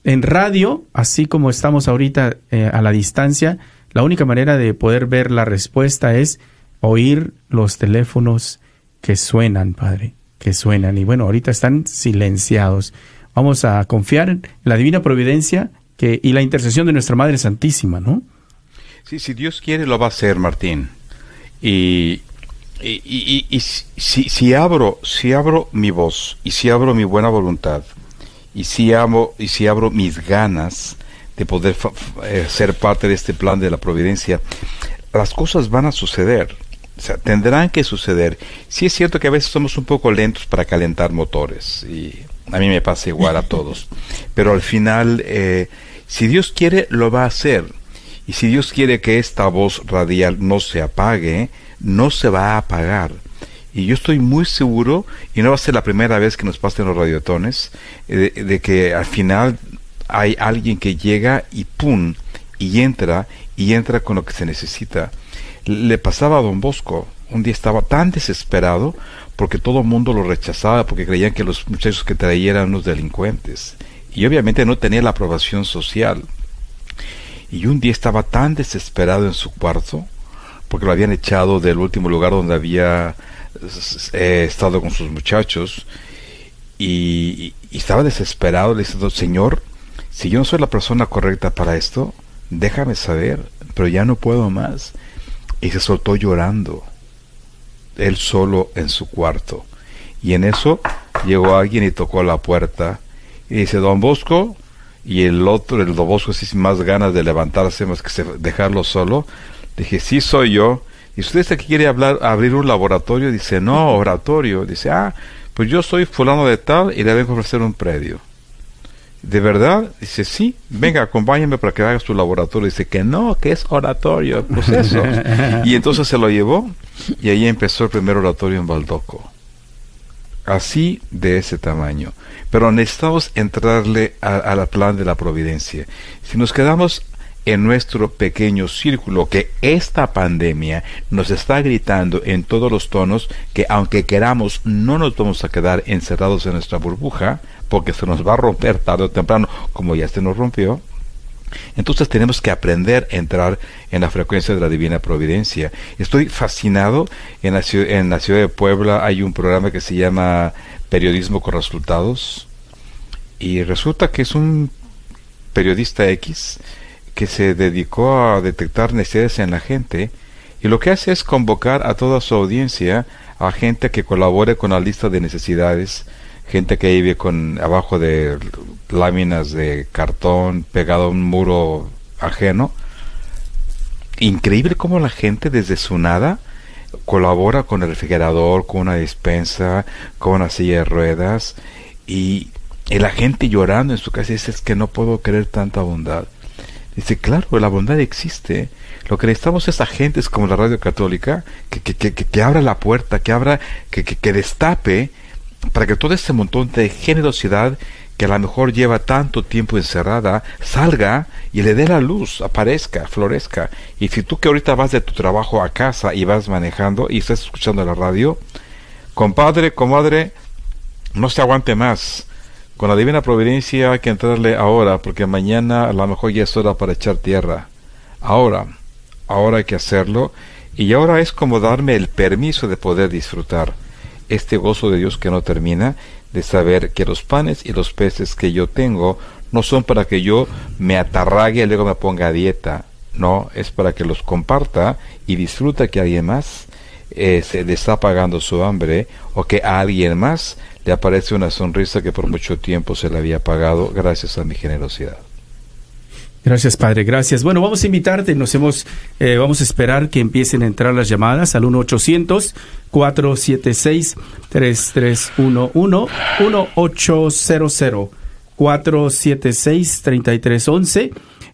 en radio, así como estamos ahorita eh, a la distancia, la única manera de poder ver la respuesta es oír los teléfonos que suenan, padre, que suenan. Y bueno, ahorita están silenciados. Vamos a confiar en la divina providencia que, y la intercesión de nuestra Madre Santísima, ¿no? Sí, si Dios quiere lo va a hacer, Martín. Y, y, si, si, abro, si abro mi voz y si abro mi buena voluntad y si abro, y si abro mis ganas de poder eh, ser parte de este plan de la providencia, las cosas van a suceder. O sea, tendrán que suceder. Sí es cierto que a veces somos un poco lentos para calentar motores y a mí me pasa igual a todos. Pero al final, eh, si Dios quiere, lo va a hacer y si Dios quiere que esta voz radial no se apague, no se va a apagar. Y yo estoy muy seguro, y no va a ser la primera vez que nos pasen los radiotones, eh, de, que al final hay alguien que llega y ¡pum! y entra, y entra con lo que se necesita. Le pasaba a don Bosco, un día estaba tan desesperado porque todo el mundo lo rechazaba, porque creían que los muchachos que traía eran unos delincuentes. Y obviamente no tenía la aprobación social. Y un día estaba tan desesperado en su cuarto, porque lo habían echado del último lugar donde había eh, estado con sus muchachos, y, estaba desesperado, le dice, Señor, si yo no soy la persona correcta para esto, déjame saber, pero ya no puedo más. Y se soltó llorando, él solo en su cuarto. Y en eso llegó alguien y tocó la puerta y dice, Don Bosco, y el otro, el Dobosco, así sin más ganas de levantarse más que dejarlo solo. Dije, sí soy yo. ¿Y usted que quiere hablar, abrir un laboratorio? Dice, no, oratorio. Dice, ah, pues yo soy fulano de tal y le vengo a ofrecer un predio. ¿De verdad? Dice, sí, venga, acompáñame para que haga su laboratorio. Dice que no, que es oratorio. Pues eso. y entonces se lo llevó y ahí empezó el primer oratorio en Baldoco. Así de ese tamaño. Pero necesitamos entrarle al plan de la providencia. Si nos quedamos en nuestro pequeño círculo que esta pandemia nos está gritando en todos los tonos que aunque queramos no nos vamos a quedar encerrados en nuestra burbuja porque se nos va a romper tarde o temprano como ya se nos rompió entonces tenemos que aprender a entrar en la frecuencia de la divina providencia. Estoy fascinado. En la, en la ciudad de Puebla hay un programa que se llama Periodismo con Resultados. Y resulta que es un periodista X que se dedicó a detectar necesidades en la gente. Y lo que hace es convocar a toda su audiencia a gente que colabore con la lista de necesidades gente que vive con abajo de láminas de cartón pegado a un muro ajeno. Increíble cómo la gente desde su nada colabora con el refrigerador, con una despensa, con una silla de ruedas y, la gente llorando en su casa dice es que no puedo creer tanta bondad. Dice, claro, la bondad existe. Lo que necesitamos es agentes como la radio católica que, que, que, que abra la puerta, que abra, que, que, destape para que todo este montón de generosidad que a lo mejor lleva tanto tiempo encerrada, salga y le dé la luz, aparezca, florezca. Y si tú que ahorita vas de tu trabajo a casa y vas manejando y estás escuchando la radio, compadre, comadre, no se aguante más. Con la divina providencia hay que entrarle ahora, porque mañana a lo mejor ya es hora para echar tierra. Ahora, ahora hay que hacerlo, y ahora es como darme el permiso de poder disfrutar este gozo de Dios que no termina, de saber que los panes y los peces que yo tengo no son para que yo me atarrague y luego me ponga a dieta. No, es para que los comparta y disfruta que alguien más eh, se le está pagando su hambre o que a alguien más aparece una sonrisa que por mucho tiempo se le había pagado gracias a mi generosidad. Gracias, Padre. Gracias. Bueno, vamos a invitarte. Nos hemos, eh, vamos a esperar que empiecen a entrar las llamadas al 1-800-476-3311, 1-800-476-3311.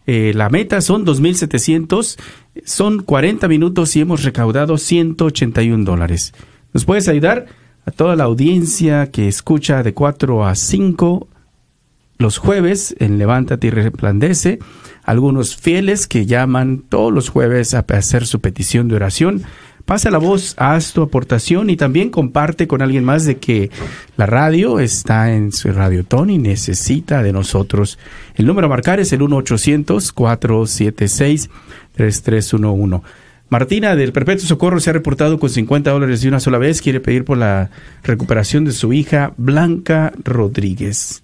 Eh, la meta son 2.700, son 40 minutos y hemos recaudado 181 dólares. ¿Nos puedes ayudar? A toda la audiencia que escucha de 4 a 5 los jueves en Levántate y Resplandece, algunos fieles que llaman todos los jueves a hacer su petición de oración. Pasa la voz, haz tu aportación y también comparte con alguien más de que la radio está en su radiotón y necesita de nosotros. El número a marcar es el 1-800-476-3311. Martina del Perpetuo Socorro se ha reportado con 50 dólares de una sola vez. Quiere pedir por la recuperación de su hija Blanca Rodríguez.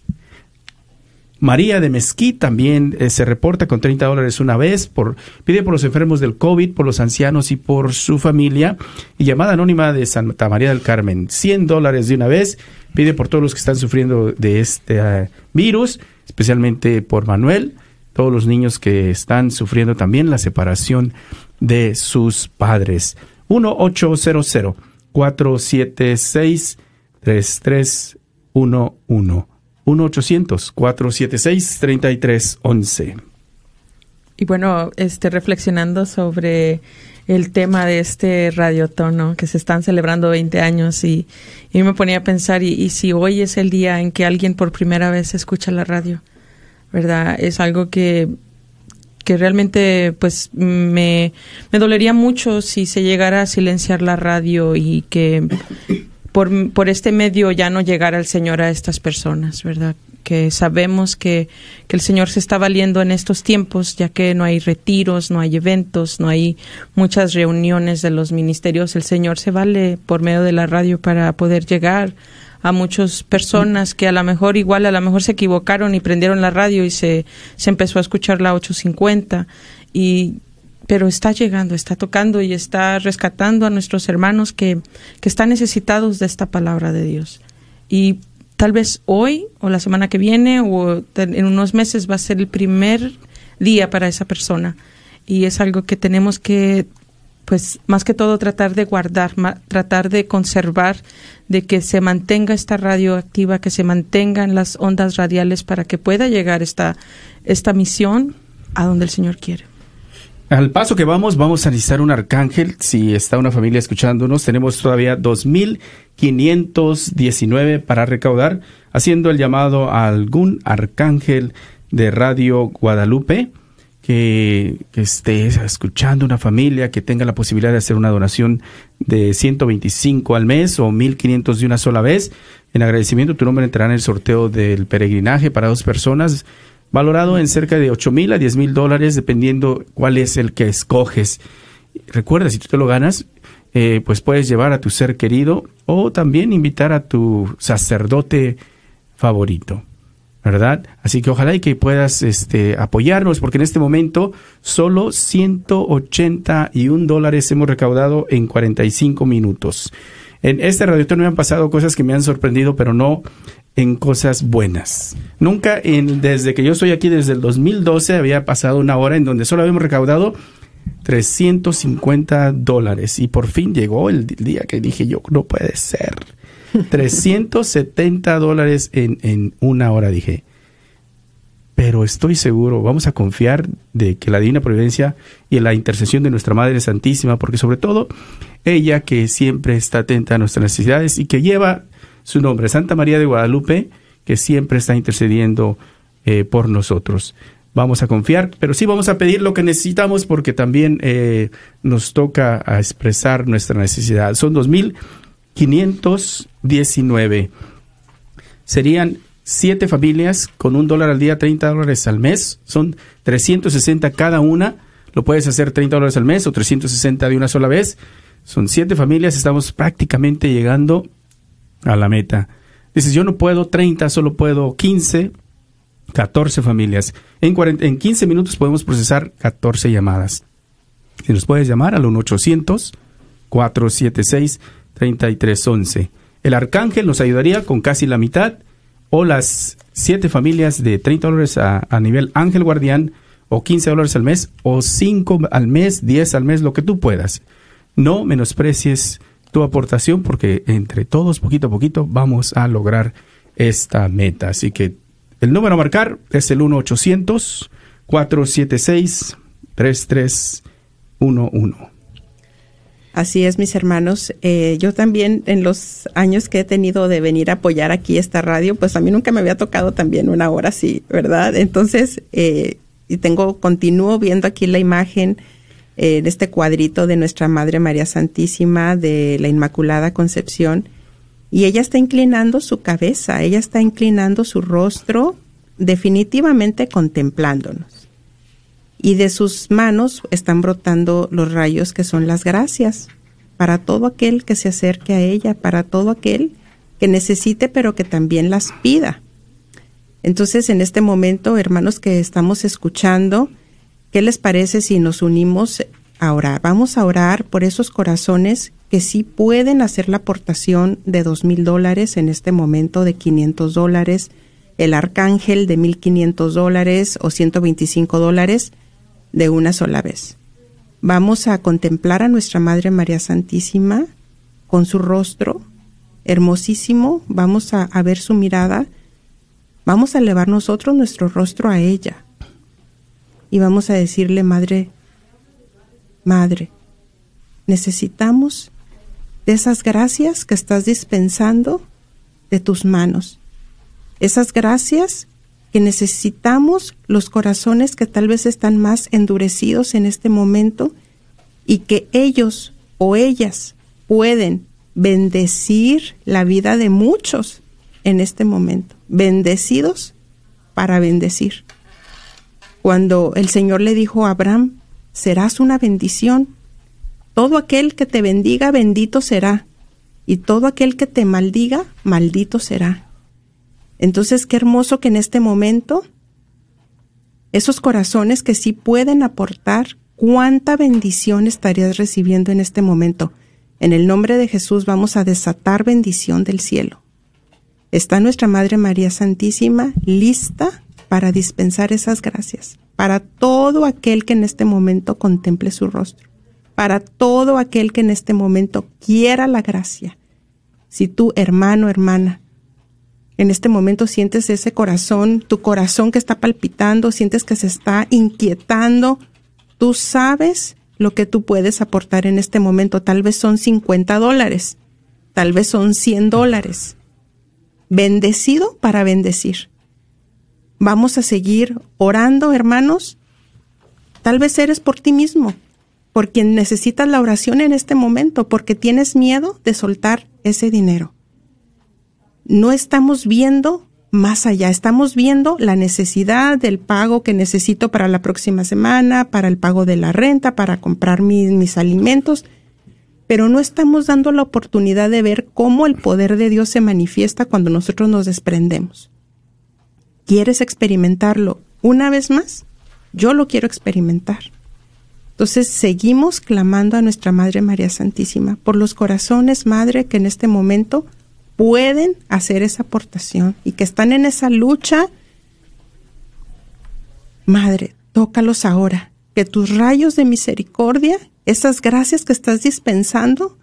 María de Mezquit también eh, se reporta con 30 dólares una vez, por, pide por los enfermos del COVID, por los ancianos y por su familia. Y llamada anónima de Santa María del Carmen, 100 dólares de una vez, pide por todos los que están sufriendo de este eh, virus, especialmente por Manuel, todos los niños que están sufriendo también la separación de sus padres. 1-800 476 3311 1-800-476-3311. Y bueno, este, reflexionando sobre el tema de este radiotono, que se están celebrando 20 años, y, y me ponía a pensar, y, si hoy es el día en que alguien por primera vez escucha la radio, ¿verdad? Es algo que, que realmente pues me, me dolería mucho si se llegara a silenciar la radio y que por, por este medio ya no llegar al Señor a estas personas, ¿verdad? Que sabemos que, que el Señor se está valiendo en estos tiempos, ya que no hay retiros, no hay eventos, no hay muchas reuniones de los ministerios. El Señor se vale por medio de la radio para poder llegar a muchas personas que a lo mejor igual a lo mejor se equivocaron y prendieron la radio y se, se empezó a escuchar la 850 y pero está llegando, está tocando y está rescatando a nuestros hermanos que, que están necesitados de esta palabra de Dios. Y tal vez hoy o la semana que viene o en unos meses va a ser el primer día para esa persona. Y es algo que tenemos que, pues, más que todo tratar de guardar, tratar de conservar, de que se mantenga esta radio activa, que se mantengan las ondas radiales para que pueda llegar esta, esta misión a donde el Señor quiere. Al paso que vamos, vamos a necesitar un arcángel. Si está una familia escuchándonos, tenemos todavía 2.519 para recaudar, haciendo el llamado a algún arcángel de Radio Guadalupe que, que, esté escuchando una familia que tenga la posibilidad de hacer una donación de 125 al mes o 1.500 de una sola vez. En agradecimiento, tu nombre entrará en el sorteo del peregrinaje para dos personas valorado en cerca de 8 mil a 10 mil dólares, dependiendo cuál es el que escoges. Recuerda, si tú te lo ganas, eh, pues puedes llevar a tu ser querido o también invitar a tu sacerdote favorito. ¿Verdad? Así que ojalá y que puedas este, apoyarnos, porque en este momento solo 181 dólares hemos recaudado en 45 minutos. En este radio me han pasado cosas que me han sorprendido, pero no en cosas buenas. Nunca en, desde que yo estoy aquí, desde el 2012, había pasado una hora en donde solo habíamos recaudado 350 dólares. Y por fin llegó el día que dije yo, no puede ser. 370 dólares en, en una hora, dije. pero estoy seguro, vamos a confiar de que la divina providencia y la intercesión de nuestra Madre Santísima, porque sobre todo ella que siempre está atenta a nuestras necesidades y que lleva su nombre, Santa María de Guadalupe, que siempre está intercediendo eh, por nosotros. Vamos a confiar, pero sí vamos a pedir lo que necesitamos porque también eh, nos toca a expresar nuestra necesidad. Son 2.519. Serían siete familias con un dólar al día, 30 dólares al mes. Son 360 cada una. Lo puedes hacer 30 dólares al mes o 360 de una sola vez. Son siete familias, estamos prácticamente llegando a la meta. Dices, yo no puedo 30, solo puedo 15, 14 familias. En, en 15 minutos podemos procesar 14 llamadas. Si nos puedes llamar al 1-800-476-3311. El arcángel nos ayudaría con casi la mitad o las 7 familias de 30 dólares a, a nivel ángel guardián o 15 dólares al mes o 5 al mes, 10 al mes, lo que tú puedas. No menosprecies tu aportación porque entre todos, poquito a poquito, vamos a lograr esta meta. Así que el número a marcar es el 1-800-476-3311. Así es, mis hermanos. Eh, yo también, en los años que he tenido de venir a apoyar aquí esta radio, pues a mí nunca me había tocado también una hora así, ¿verdad? Entonces, eh, y tengo, continúo viendo aquí la imagen en este cuadrito de nuestra Madre María Santísima de la Inmaculada Concepción y ella está inclinando su cabeza, ella está inclinando su rostro definitivamente contemplándonos. Y de sus manos están brotando los rayos que son las gracias para todo aquel que se acerque a ella, para todo aquel que necesite pero que también las pida. Entonces, en este momento, hermanos que estamos escuchando, ¿Qué les parece si nos unimos a orar? Vamos a orar por esos corazones que sí pueden hacer la aportación de dos mil dólares en este momento, de 500 dólares, el arcángel de 1500 dólares o 125 dólares de una sola vez. Vamos a contemplar a nuestra Madre María Santísima con su rostro hermosísimo, vamos a, ver su mirada, vamos a elevar nosotros nuestro rostro a ella y vamos a decirle, Madre, Madre, necesitamos de esas gracias que estás dispensando de tus manos. Esas gracias que necesitamos los corazones que tal vez están más endurecidos en este momento y que ellos o ellas pueden bendecir la vida de muchos en este momento. Bendecidos para bendecir cuando el Señor le dijo a Abraham, serás una bendición. Todo aquel que te bendiga, bendito será. Y todo aquel que te maldiga, maldito será. Entonces, qué hermoso que en este momento esos corazones que sí pueden aportar, cuánta bendición estarías recibiendo en este momento. En el nombre de Jesús vamos a desatar bendición del cielo. Está nuestra Madre María Santísima lista para dispensar esas gracias, para todo aquel que en este momento contemple su rostro, para todo aquel que en este momento quiera la gracia. Si tú, hermano, hermana, en este momento sientes ese corazón, tu corazón que está palpitando, sientes que se está inquietando, tú sabes lo que tú puedes aportar en este momento. Tal vez son 50 dólares, tal vez son 100 dólares. Bendecido para bendecir. Vamos a seguir orando, hermanos. Tal vez eres por ti mismo, por quien necesitas la oración en este momento, porque tienes miedo de soltar ese dinero. No estamos viendo más allá, estamos viendo la necesidad del pago que necesito para la próxima semana, para el pago de la renta, para comprar mis, alimentos, pero no estamos dando la oportunidad de ver cómo el poder de Dios se manifiesta cuando nosotros nos desprendemos. ¿Quieres experimentarlo una vez más? Yo lo quiero experimentar. Entonces seguimos clamando a nuestra Madre María Santísima por los corazones, Madre, que en este momento pueden hacer esa aportación y que están en esa lucha. Madre, tócalos ahora, que tus rayos de misericordia, esas gracias que estás dispensando,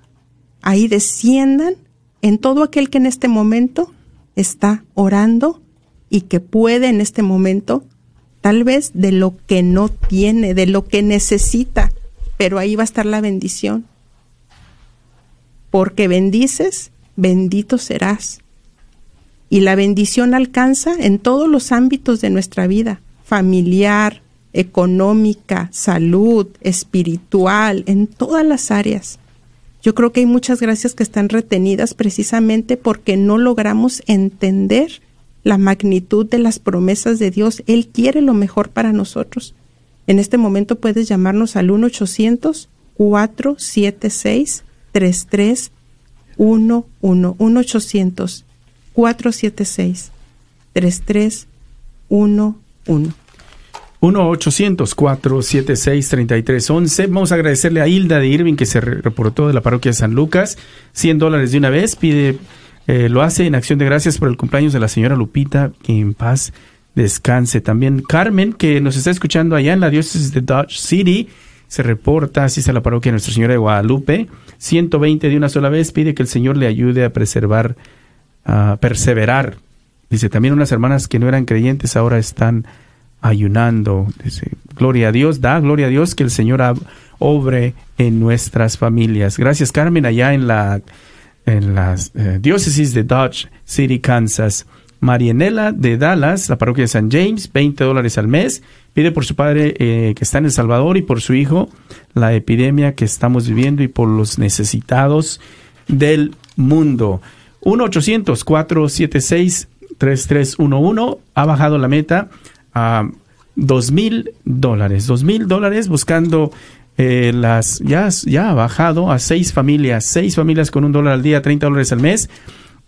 ahí desciendan en todo aquel que en este momento está orando y que puede en este momento tal vez de lo que no tiene, de lo que necesita, pero ahí va a estar la bendición. Porque bendices, bendito serás. Y la bendición alcanza en todos los ámbitos de nuestra vida, familiar, económica, salud, espiritual, en todas las áreas. Yo creo que hay muchas gracias que están retenidas precisamente porque no logramos entender la magnitud de las promesas de Dios. Él quiere lo mejor para nosotros. En este momento puedes llamarnos al 1-800-476-3311. 1-1-476-3311. 1-800-476-3311. Vamos a agradecerle a Hilda de Irving que se reportó de la parroquia de San Lucas. 100 dólares de una vez. Pide, eh, lo hace en acción de gracias por el cumpleaños de la señora Lupita. Que en paz descanse. También Carmen, que nos está escuchando allá en la diócesis de Dodge City. Se reporta, así a la parroquia de Nuestra Señora de Guadalupe. 120 de una sola vez. Pide que el Señor le ayude a preservar, a perseverar. Dice también unas hermanas que no eran creyentes ahora están ayunando. Dice, gloria a Dios, da gloria a Dios que el Señor obre en nuestras familias. Gracias, Carmen, allá en la en las eh, diócesis de Dodge City, Kansas. Marianela de Dallas, la parroquia de San James, 20 dólares al mes. Pide por su padre eh, que está en El Salvador y por su hijo la epidemia que estamos viviendo y por los necesitados del mundo. 1-800-476-3311 ha bajado la meta a dos mil dólares. Dos mil dólares buscando eh, las, ya, ya ha bajado a seis familias, seis familias con un dólar al día, 30 dólares al mes,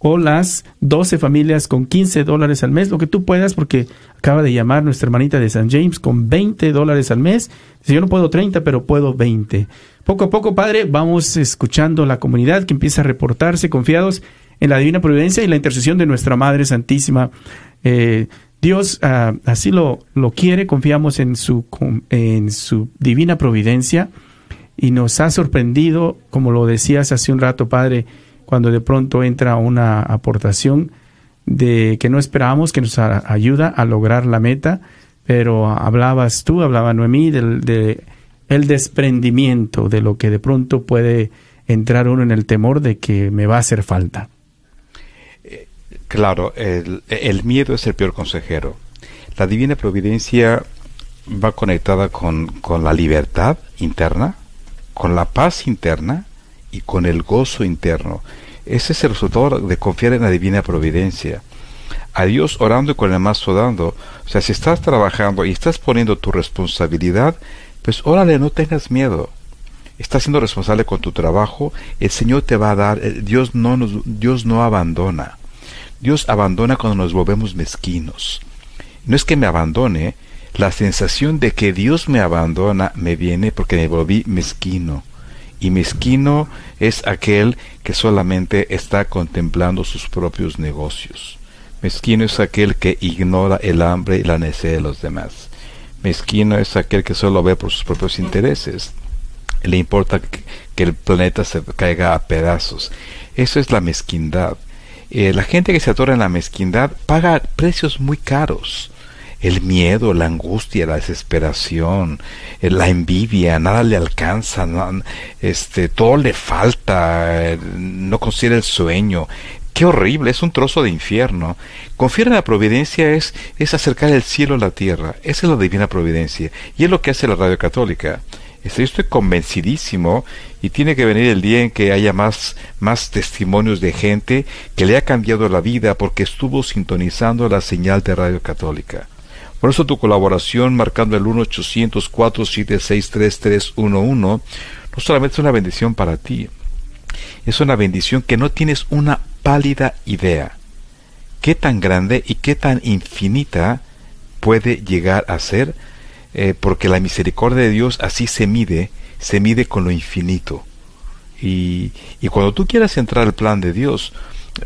o las 12 familias con 15 dólares al mes, lo que tú puedas, porque acaba de llamar nuestra hermanita de San James con 20 dólares al mes. si yo no puedo 30, pero puedo 20. Poco a poco, Padre, vamos escuchando la comunidad que empieza a reportarse confiados en la divina providencia y la intercesión de nuestra Madre Santísima. Eh, Dios ah, así lo, lo quiere, confiamos en su, en su divina providencia y nos ha sorprendido, como lo decías hace un rato, Padre, cuando de pronto entra una aportación de que no esperábamos, que nos ayuda a lograr la meta, pero hablabas tú, hablaba Noemí, del de el desprendimiento de lo que de pronto puede entrar uno en el temor de que me va a hacer falta. Claro, el, miedo es el peor consejero. La divina providencia va conectada con, con la libertad interna, con la paz interna y con el gozo interno. Ese es el resultado de confiar en la divina providencia. A Dios orando y con el más dando. O sea, si estás trabajando y estás poniendo tu responsabilidad, pues órale, no tengas miedo. Estás siendo responsable con tu trabajo, el Señor te va a dar, eh, Dios no Dios no abandona. Dios abandona cuando nos volvemos mezquinos. No es que me abandone, la sensación de que Dios me abandona me viene porque me volví mezquino. Y mezquino es aquel que solamente está contemplando sus propios negocios. Mezquino es aquel que ignora el hambre y la necesidad de los demás. Mezquino es aquel que solo ve por sus propios intereses. Le importa que el planeta se caiga a pedazos. Eso es la mezquindad. Eh, la gente que se atora en la mezquindad paga precios muy caros. El miedo, la angustia, la desesperación, eh, la envidia, nada le alcanza, este, todo le falta, eh, no considera el sueño. Qué horrible, es un trozo de infierno. Confiar en la providencia es, es acercar el cielo a la tierra. Esa es la divina providencia. Y es lo que hace la radio católica. Yo estoy convencidísimo y tiene que venir el día en que haya más, más testimonios de gente que le ha cambiado la vida porque estuvo sintonizando la señal de Radio Católica. Por eso tu colaboración marcando el 1-800-476-3311 no solamente es una bendición para ti, es una bendición que no tienes una pálida idea. ¿Qué tan grande y qué tan infinita puede llegar a ser? Eh, porque la misericordia de Dios así se mide, se mide con lo infinito. Y, y cuando tú quieras entrar al plan de Dios,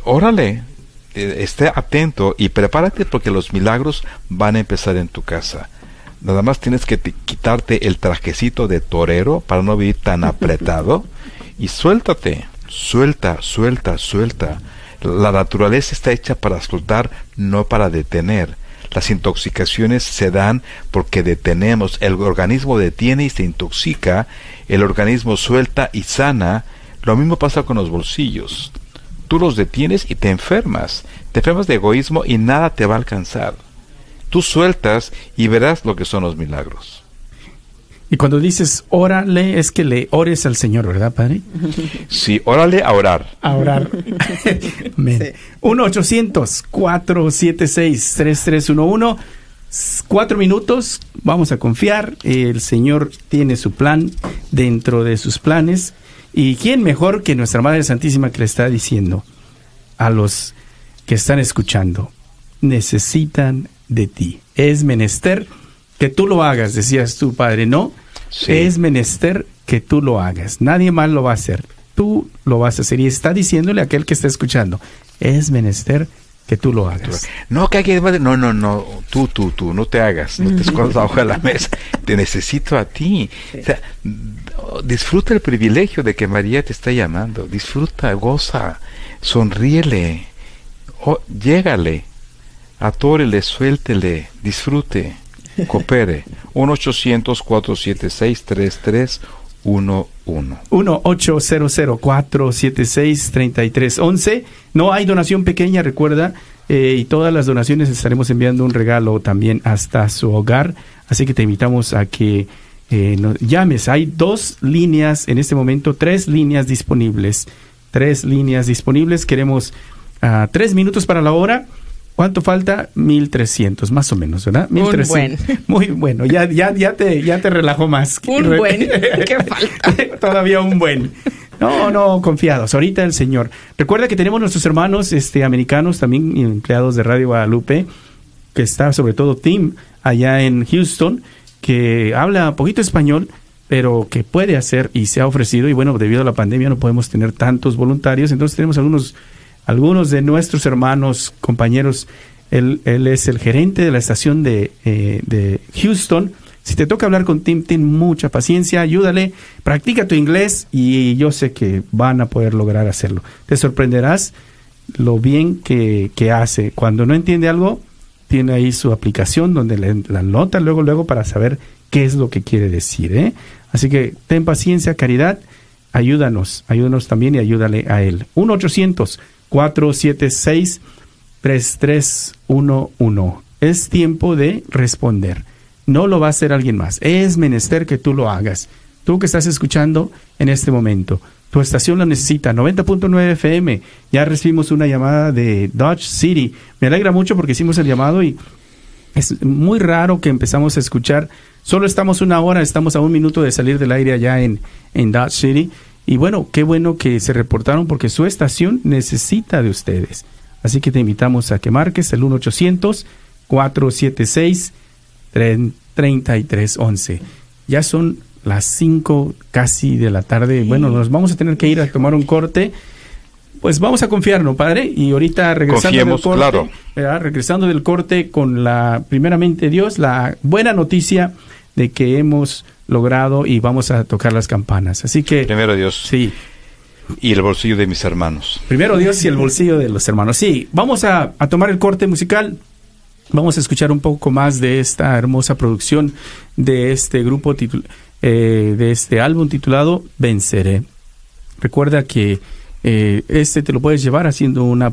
órale, eh, esté atento y prepárate porque los milagros van a empezar en tu casa. Nada más tienes que quitarte el trajecito de torero para no vivir tan apretado y suéltate, suelta, suelta, suelta. La naturaleza está hecha para soltar, no para detener. Las intoxicaciones se dan porque detenemos, el organismo detiene y se intoxica, el organismo suelta y sana. Lo mismo pasa con los bolsillos. Tú los detienes y te enfermas. Te enfermas de egoísmo y nada te va a alcanzar. Tú sueltas y verás lo que son los milagros. Y cuando dices órale, es que le ores al Señor, ¿verdad, Padre? Sí, órale a orar. A orar. Amén. 1-800-476-3311. Cuatro minutos, vamos a confiar. El Señor tiene su plan dentro de sus planes. ¿Y quién mejor que nuestra Madre Santísima que le está diciendo a los que están escuchando? Necesitan de ti. Es menester que tú lo hagas, decías tú, Padre, ¿no? Es menester que tú lo hagas. Nadie más lo va a hacer. Tú lo vas a hacer. Y está diciéndole a aquel que está escuchando, es menester que tú lo hagas. No, que alguien no, no, no, tú, tú, tú, no te hagas, no te escondas abajo de la mesa, te necesito a ti. O sea, disfruta el privilegio de que María te está llamando, disfruta, goza, sonríele, oh, llégale, atórele, suéltele, disfrute, coopere. 1-800-476-3311. 1-800-476-3311. No hay donación pequeña, recuerda, eh, y todas las donaciones estaremos enviando un regalo también hasta su hogar. Así que te invitamos a que eh, nos llames. Hay dos líneas en este momento, tres líneas disponibles. Tres líneas disponibles. Queremos uh, tres minutos para la hora. ¿Cuánto falta? 1300, más o menos, ¿verdad? 1300. buen. Muy bueno, ya, ya, ya, te, ya te relajo más. Un buen. ¿Qué falta? Todavía un buen. No, no, confiados. Ahorita el Señor. Recuerda que tenemos nuestros hermanos este, americanos, también empleados de Radio Guadalupe, que está sobre todo Tim allá en Houston, que habla poquito español, pero que puede hacer y se ha ofrecido. Y bueno, debido a la pandemia no podemos tener tantos voluntarios, entonces tenemos algunos algunos de nuestros hermanos, compañeros, él, es el gerente de la estación de, eh, de, Houston. Si te toca hablar con Tim, ten mucha paciencia, ayúdale, practica tu inglés y yo sé que van a poder lograr hacerlo. Te sorprenderás lo bien que, que hace. Cuando no entiende algo, tiene ahí su aplicación donde le, la nota luego, luego para saber qué es lo que quiere decir. ¿eh? Así que ten paciencia, caridad, ayúdanos, ayúdanos también y ayúdale a él. 1 800 476-3311. Es tiempo de responder. No lo va a hacer alguien más. Es menester que tú lo hagas. Tú que estás escuchando en este momento. Tu estación lo necesita. 90.9 FM. Ya recibimos una llamada de Dodge City. Me alegra mucho porque hicimos el llamado y es muy raro que empezamos a escuchar. Solo estamos una hora, estamos a un minuto de salir del aire allá en, en Dodge City y bueno, qué bueno que se reportaron porque su estación necesita de ustedes. Así que te invitamos a que marques el 1-800-476-3311. Ya son las 5 casi de la tarde. Bueno, nos vamos a tener que ir a tomar un corte. Pues vamos a confiar, ¿no, padre? Y ahorita regresando del corte, claro. regresando del corte con la, primeramente Dios, la buena noticia de que hemos logrado y vamos a tocar las campanas. Así que... Primero Dios. Sí. Y el bolsillo de mis hermanos. Primero Dios y el bolsillo de los hermanos. Sí, vamos a, a tomar el corte musical. Vamos a escuchar un poco más de esta hermosa producción de este grupo, eh, de este álbum titulado Venceré. Recuerda que eh, este te lo puedes llevar haciendo una